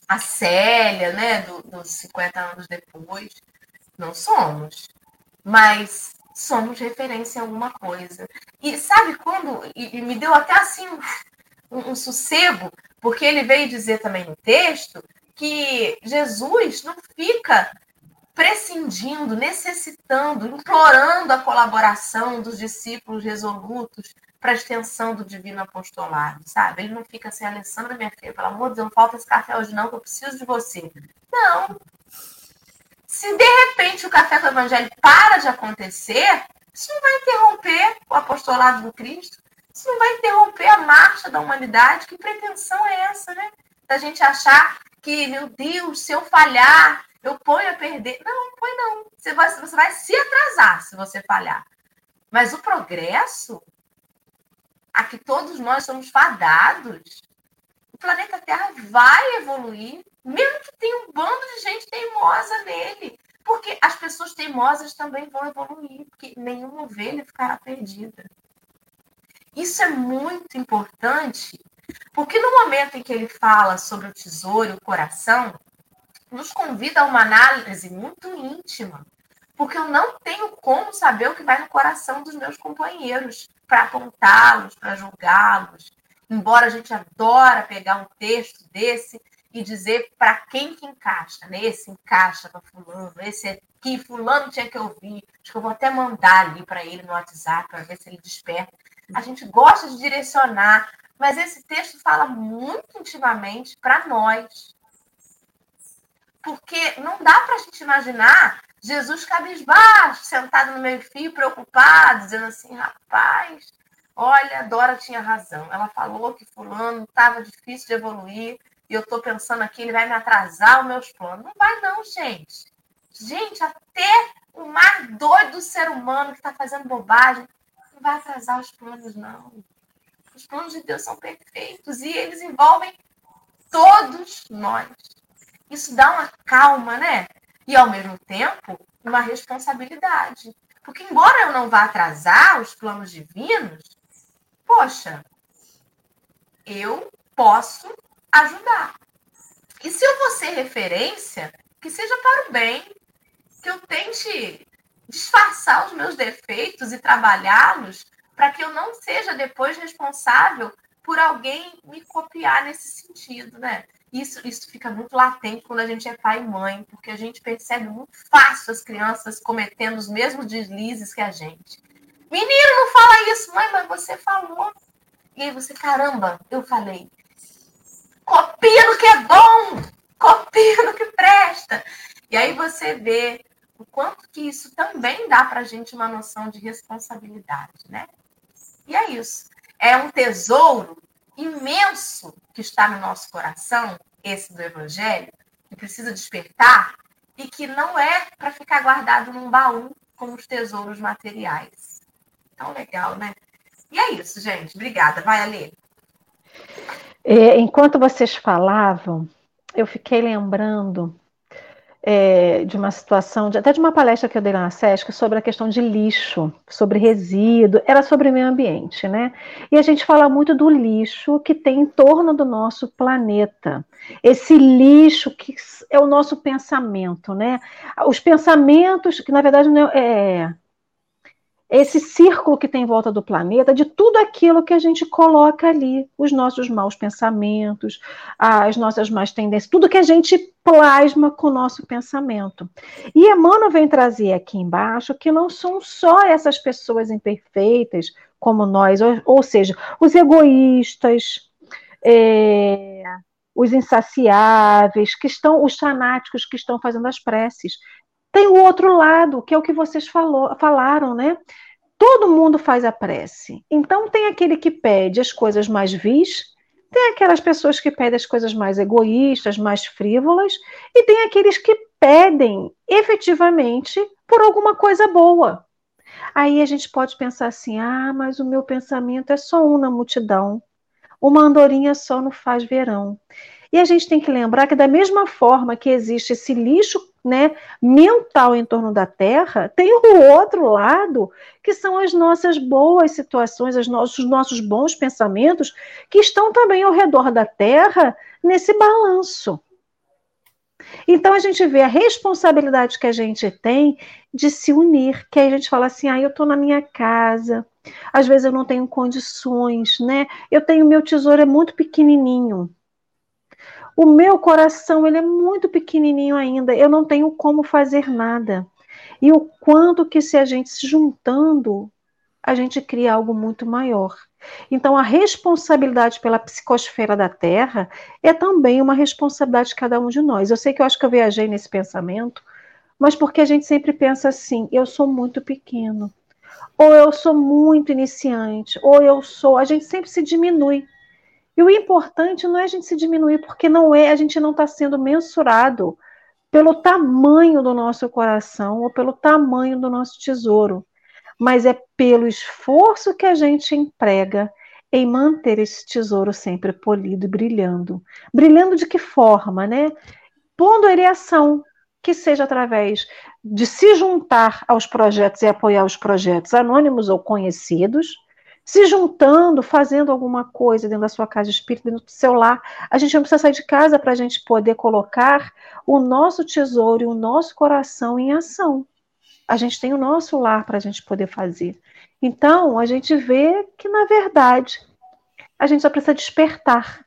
a Célia, né? Do, dos 50 anos depois. Não somos. Mas somos referência em alguma coisa. E sabe quando? E, e me deu até assim um, um sossego, porque ele veio dizer também no texto que Jesus não fica prescindindo, necessitando, implorando a colaboração dos discípulos resolutos para a extensão do divino apostolado, sabe? Ele não fica assim, Alessandra, minha filha, pelo amor de Deus, não falta esse café hoje não, que eu preciso de você. Não. Se de repente o café com o evangelho para de acontecer, isso não vai interromper o apostolado do Cristo, isso não vai interromper a marcha da humanidade. Que pretensão é essa, né? Da gente achar que, meu Deus, se eu falhar, eu ponho a perder. Não, não põe não. Você vai, você vai se atrasar se você falhar. Mas o progresso, a que todos nós somos fadados, o planeta Terra vai evoluir, mesmo que tenha um bando de gente teimosa nele. Porque as pessoas teimosas também vão evoluir, porque nenhuma ovelha ficará perdida. Isso é muito importante, porque no momento em que ele fala sobre o tesouro e o coração, nos convida a uma análise muito íntima, porque eu não tenho como saber o que vai no coração dos meus companheiros para apontá-los, para julgá-los. Embora a gente adora pegar um texto desse e dizer para quem que encaixa, né? Esse encaixa para fulano, esse aqui fulano tinha que ouvir. Acho que eu vou até mandar ali para ele no WhatsApp para ver se ele desperta. A gente gosta de direcionar, mas esse texto fala muito intimamente para nós, porque não dá para a gente imaginar Jesus cabisbaixo, sentado no meio-fio, preocupado, dizendo assim: rapaz, olha, Dora tinha razão. Ela falou que Fulano estava difícil de evoluir e eu estou pensando aqui, ele vai me atrasar os meus planos. Não vai, não, gente. Gente, até o mais doido ser humano que está fazendo bobagem não vai atrasar os planos, não. Os planos de Deus são perfeitos e eles envolvem todos nós. Isso dá uma calma, né? E ao mesmo tempo, uma responsabilidade. Porque, embora eu não vá atrasar os planos divinos, poxa, eu posso ajudar. E se eu vou ser referência, que seja para o bem, que eu tente disfarçar os meus defeitos e trabalhá-los para que eu não seja depois responsável por alguém me copiar nesse sentido, né? Isso, isso fica muito latente quando a gente é pai e mãe, porque a gente percebe muito fácil as crianças cometendo os mesmos deslizes que a gente. Menino, não fala isso, mãe, mas você falou. E aí você, caramba, eu falei. Copia no que é bom, copia no que presta. E aí você vê o quanto que isso também dá para a gente uma noção de responsabilidade, né? E é isso. É um tesouro imenso que está no nosso coração, esse do Evangelho, que precisa despertar e que não é para ficar guardado num baú como os tesouros materiais. Tão legal, né? E é isso, gente. Obrigada. Vai, Alê. É, enquanto vocês falavam, eu fiquei lembrando é, de uma situação, de, até de uma palestra que eu dei lá na SESC sobre a questão de lixo, sobre resíduo, era sobre meio ambiente, né? E a gente fala muito do lixo que tem em torno do nosso planeta. Esse lixo que é o nosso pensamento, né? Os pensamentos, que na verdade não é, é esse círculo que tem em volta do planeta, de tudo aquilo que a gente coloca ali, os nossos maus pensamentos, as nossas más tendências, tudo que a gente plasma com o nosso pensamento. E Emmanuel vem trazer aqui embaixo que não são só essas pessoas imperfeitas como nós, ou, ou seja, os egoístas, é, os insaciáveis, que estão, os fanáticos que estão fazendo as preces. Tem o outro lado, que é o que vocês falou, falaram, né? Todo mundo faz a prece. Então tem aquele que pede as coisas mais vis, tem aquelas pessoas que pedem as coisas mais egoístas, mais frívolas, e tem aqueles que pedem efetivamente por alguma coisa boa. Aí a gente pode pensar assim: ah, mas o meu pensamento é só um na multidão. Uma andorinha só não faz verão. E a gente tem que lembrar que, da mesma forma que existe esse lixo né, mental em torno da Terra, tem o outro lado, que são as nossas boas situações, os nossos, nossos bons pensamentos, que estão também ao redor da Terra nesse balanço. Então a gente vê a responsabilidade que a gente tem de se unir, que aí a gente fala assim: ah, eu estou na minha casa, às vezes eu não tenho condições, né? Eu tenho meu tesouro é muito pequenininho. O meu coração ele é muito pequenininho ainda, eu não tenho como fazer nada. E o quanto que se a gente se juntando, a gente cria algo muito maior. Então, a responsabilidade pela psicosfera da Terra é também uma responsabilidade de cada um de nós. Eu sei que eu acho que eu viajei nesse pensamento, mas porque a gente sempre pensa assim: eu sou muito pequeno, ou eu sou muito iniciante, ou eu sou. A gente sempre se diminui. E o importante não é a gente se diminuir, porque não é, a gente não está sendo mensurado pelo tamanho do nosso coração ou pelo tamanho do nosso tesouro, mas é pelo esforço que a gente emprega em manter esse tesouro sempre polido e brilhando. Brilhando de que forma, né? Pondo ele ação, que seja através de se juntar aos projetos e apoiar os projetos anônimos ou conhecidos, se juntando, fazendo alguma coisa dentro da sua casa espírita, dentro do seu lar. A gente não precisa sair de casa para a gente poder colocar o nosso tesouro e o nosso coração em ação. A gente tem o nosso lar para a gente poder fazer. Então, a gente vê que, na verdade, a gente só precisa despertar.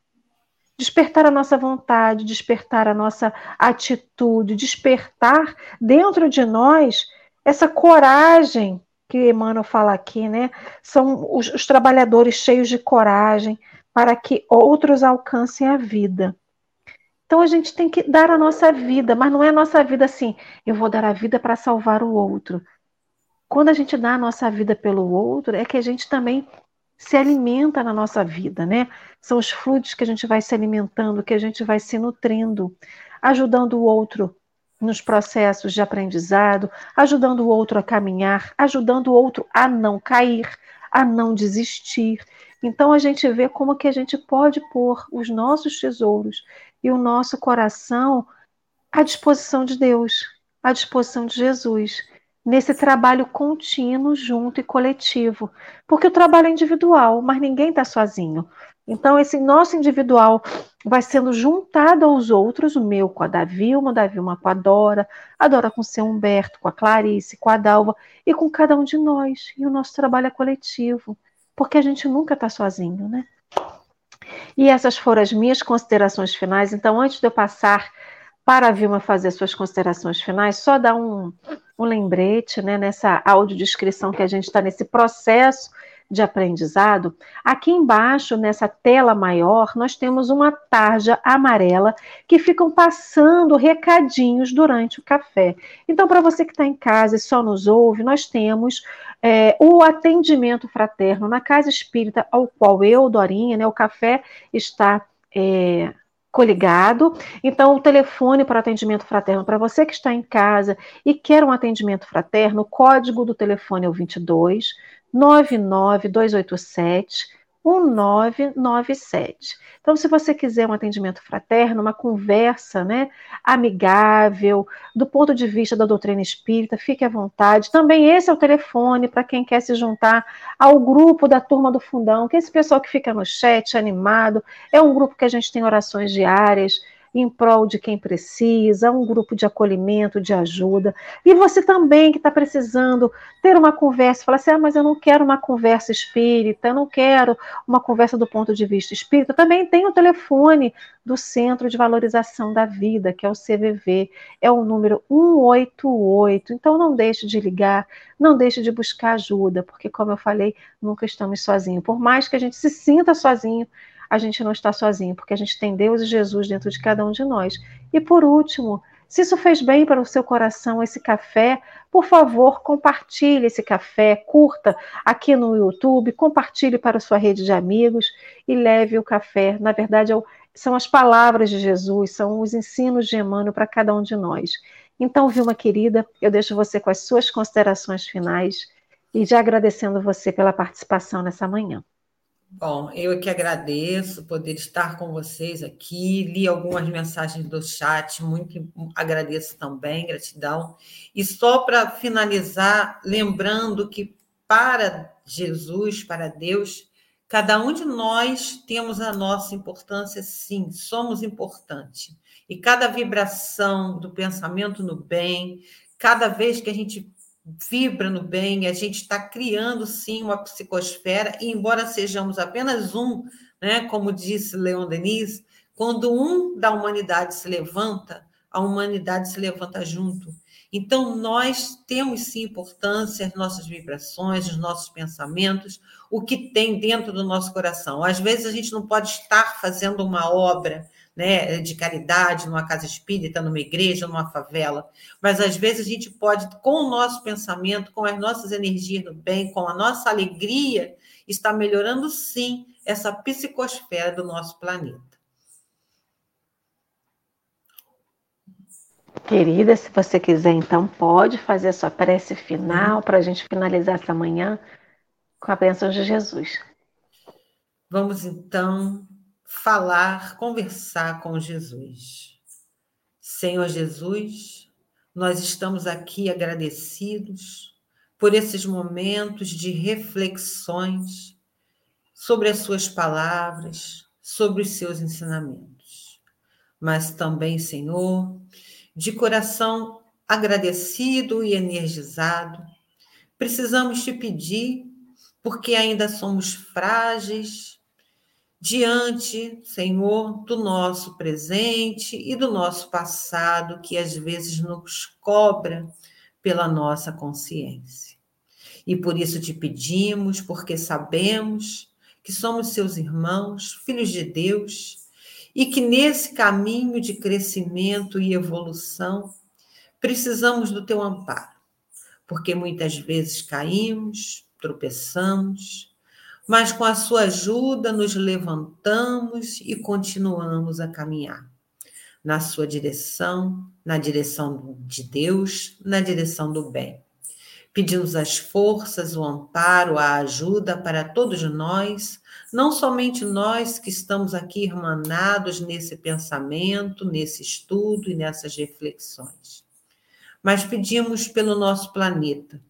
Despertar a nossa vontade, despertar a nossa atitude, despertar dentro de nós essa coragem que Emmanuel fala aqui, né? São os, os trabalhadores cheios de coragem para que outros alcancem a vida. Então a gente tem que dar a nossa vida, mas não é a nossa vida assim, eu vou dar a vida para salvar o outro. Quando a gente dá a nossa vida pelo outro, é que a gente também se alimenta na nossa vida, né? São os fluidos que a gente vai se alimentando, que a gente vai se nutrindo, ajudando o outro nos processos de aprendizado, ajudando o outro a caminhar, ajudando o outro a não cair, a não desistir. Então a gente vê como que a gente pode pôr os nossos tesouros e o nosso coração à disposição de Deus, à disposição de Jesus, nesse trabalho contínuo, junto e coletivo. Porque o trabalho é individual, mas ninguém está sozinho. Então, esse nosso individual vai sendo juntado aos outros, o meu com a da Vilma, da Vilma com a Dora, a Dora com o seu Humberto, com a Clarice, com a Dalva e com cada um de nós. E o nosso trabalho é coletivo, porque a gente nunca está sozinho, né? E essas foram as minhas considerações finais. Então, antes de eu passar para a Vilma fazer suas considerações finais, só dar um, um lembrete né, nessa audiodescrição que a gente está nesse processo de aprendizado, aqui embaixo, nessa tela maior, nós temos uma tarja amarela que ficam passando recadinhos durante o café. Então, para você que está em casa e só nos ouve, nós temos é, o atendimento fraterno na casa espírita, ao qual eu, Dorinha, né, o café está. É, coligado. Então, o telefone para atendimento fraterno, para você que está em casa e quer um atendimento fraterno, o código do telefone é o 22 99287 1997. Então, se você quiser um atendimento fraterno, uma conversa né, amigável, do ponto de vista da doutrina espírita, fique à vontade. Também esse é o telefone para quem quer se juntar ao grupo da Turma do Fundão, que é esse pessoal que fica no chat animado. É um grupo que a gente tem orações diárias em prol de quem precisa, um grupo de acolhimento, de ajuda. E você também que está precisando ter uma conversa, falar assim: ah, mas eu não quero uma conversa espírita, eu não quero uma conversa do ponto de vista espírita. Também tem o telefone do Centro de Valorização da Vida, que é o CVV, é o número 188. Então não deixe de ligar, não deixe de buscar ajuda, porque, como eu falei, nunca estamos sozinhos. Por mais que a gente se sinta sozinho, a gente não está sozinho, porque a gente tem Deus e Jesus dentro de cada um de nós. E por último, se isso fez bem para o seu coração, esse café, por favor, compartilhe esse café, curta aqui no YouTube, compartilhe para a sua rede de amigos e leve o café. Na verdade, é são as palavras de Jesus, são os ensinos de Emmanuel para cada um de nós. Então, Vilma querida, eu deixo você com as suas considerações finais e já agradecendo você pela participação nessa manhã. Bom, eu que agradeço poder estar com vocês aqui. Li algumas mensagens do chat, muito agradeço também, gratidão. E só para finalizar, lembrando que para Jesus, para Deus, cada um de nós temos a nossa importância, sim, somos importantes. E cada vibração do pensamento no bem, cada vez que a gente vibra no bem, a gente está criando sim uma psicosfera, e embora sejamos apenas um, né, como disse Leon Denis, quando um da humanidade se levanta, a humanidade se levanta junto. Então, nós temos sim importância, as nossas vibrações, os nossos pensamentos, o que tem dentro do nosso coração. Às vezes, a gente não pode estar fazendo uma obra né, de caridade, numa casa espírita, numa igreja, numa favela. Mas às vezes a gente pode, com o nosso pensamento, com as nossas energias do bem, com a nossa alegria, estar melhorando sim essa psicosfera do nosso planeta. Querida, se você quiser, então pode fazer a sua prece final para a gente finalizar essa manhã com a bênção de Jesus. Vamos então falar, conversar com Jesus. Senhor Jesus, nós estamos aqui agradecidos por esses momentos de reflexões sobre as suas palavras, sobre os seus ensinamentos. Mas também, Senhor, de coração agradecido e energizado, precisamos te pedir, porque ainda somos frágeis, diante, Senhor, do nosso presente e do nosso passado, que às vezes nos cobra pela nossa consciência. E por isso te pedimos, porque sabemos que somos seus irmãos, filhos de Deus, e que nesse caminho de crescimento e evolução precisamos do teu amparo, porque muitas vezes caímos, tropeçamos, mas com a sua ajuda nos levantamos e continuamos a caminhar na sua direção, na direção de Deus, na direção do bem. Pedimos as forças, o amparo, a ajuda para todos nós, não somente nós que estamos aqui irmanados nesse pensamento, nesse estudo e nessas reflexões, mas pedimos pelo nosso planeta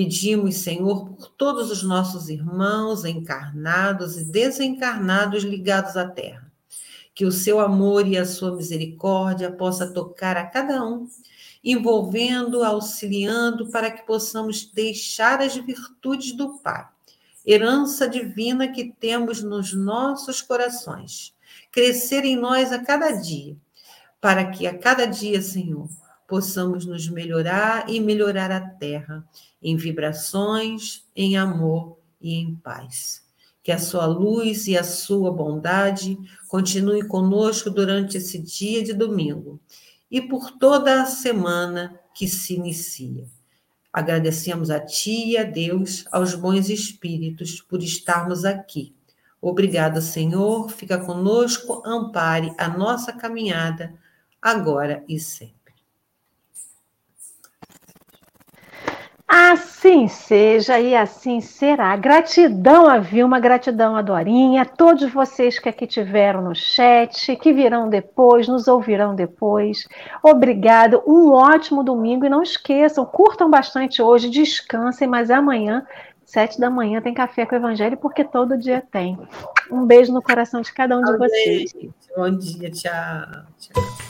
Pedimos, Senhor, por todos os nossos irmãos encarnados e desencarnados ligados à Terra, que o seu amor e a sua misericórdia possa tocar a cada um, envolvendo, auxiliando para que possamos deixar as virtudes do Pai, herança divina que temos nos nossos corações, crescer em nós a cada dia, para que a cada dia, Senhor, possamos nos melhorar e melhorar a terra em vibrações, em amor e em paz. Que a sua luz e a sua bondade continue conosco durante esse dia de domingo e por toda a semana que se inicia. Agradecemos a Ti e a Deus, aos bons espíritos, por estarmos aqui. Obrigado, Senhor. Fica conosco, ampare a nossa caminhada, agora e sempre. Assim seja e assim será. Gratidão a Vilma, gratidão a Dorinha, a todos vocês que aqui tiveram no chat, que virão depois, nos ouvirão depois. Obrigado, um ótimo domingo e não esqueçam, curtam bastante hoje, descansem, mas amanhã, sete da manhã, tem café com o Evangelho, porque todo dia tem. Um beijo no coração de cada um de vocês. Bom dia, tchau. tchau.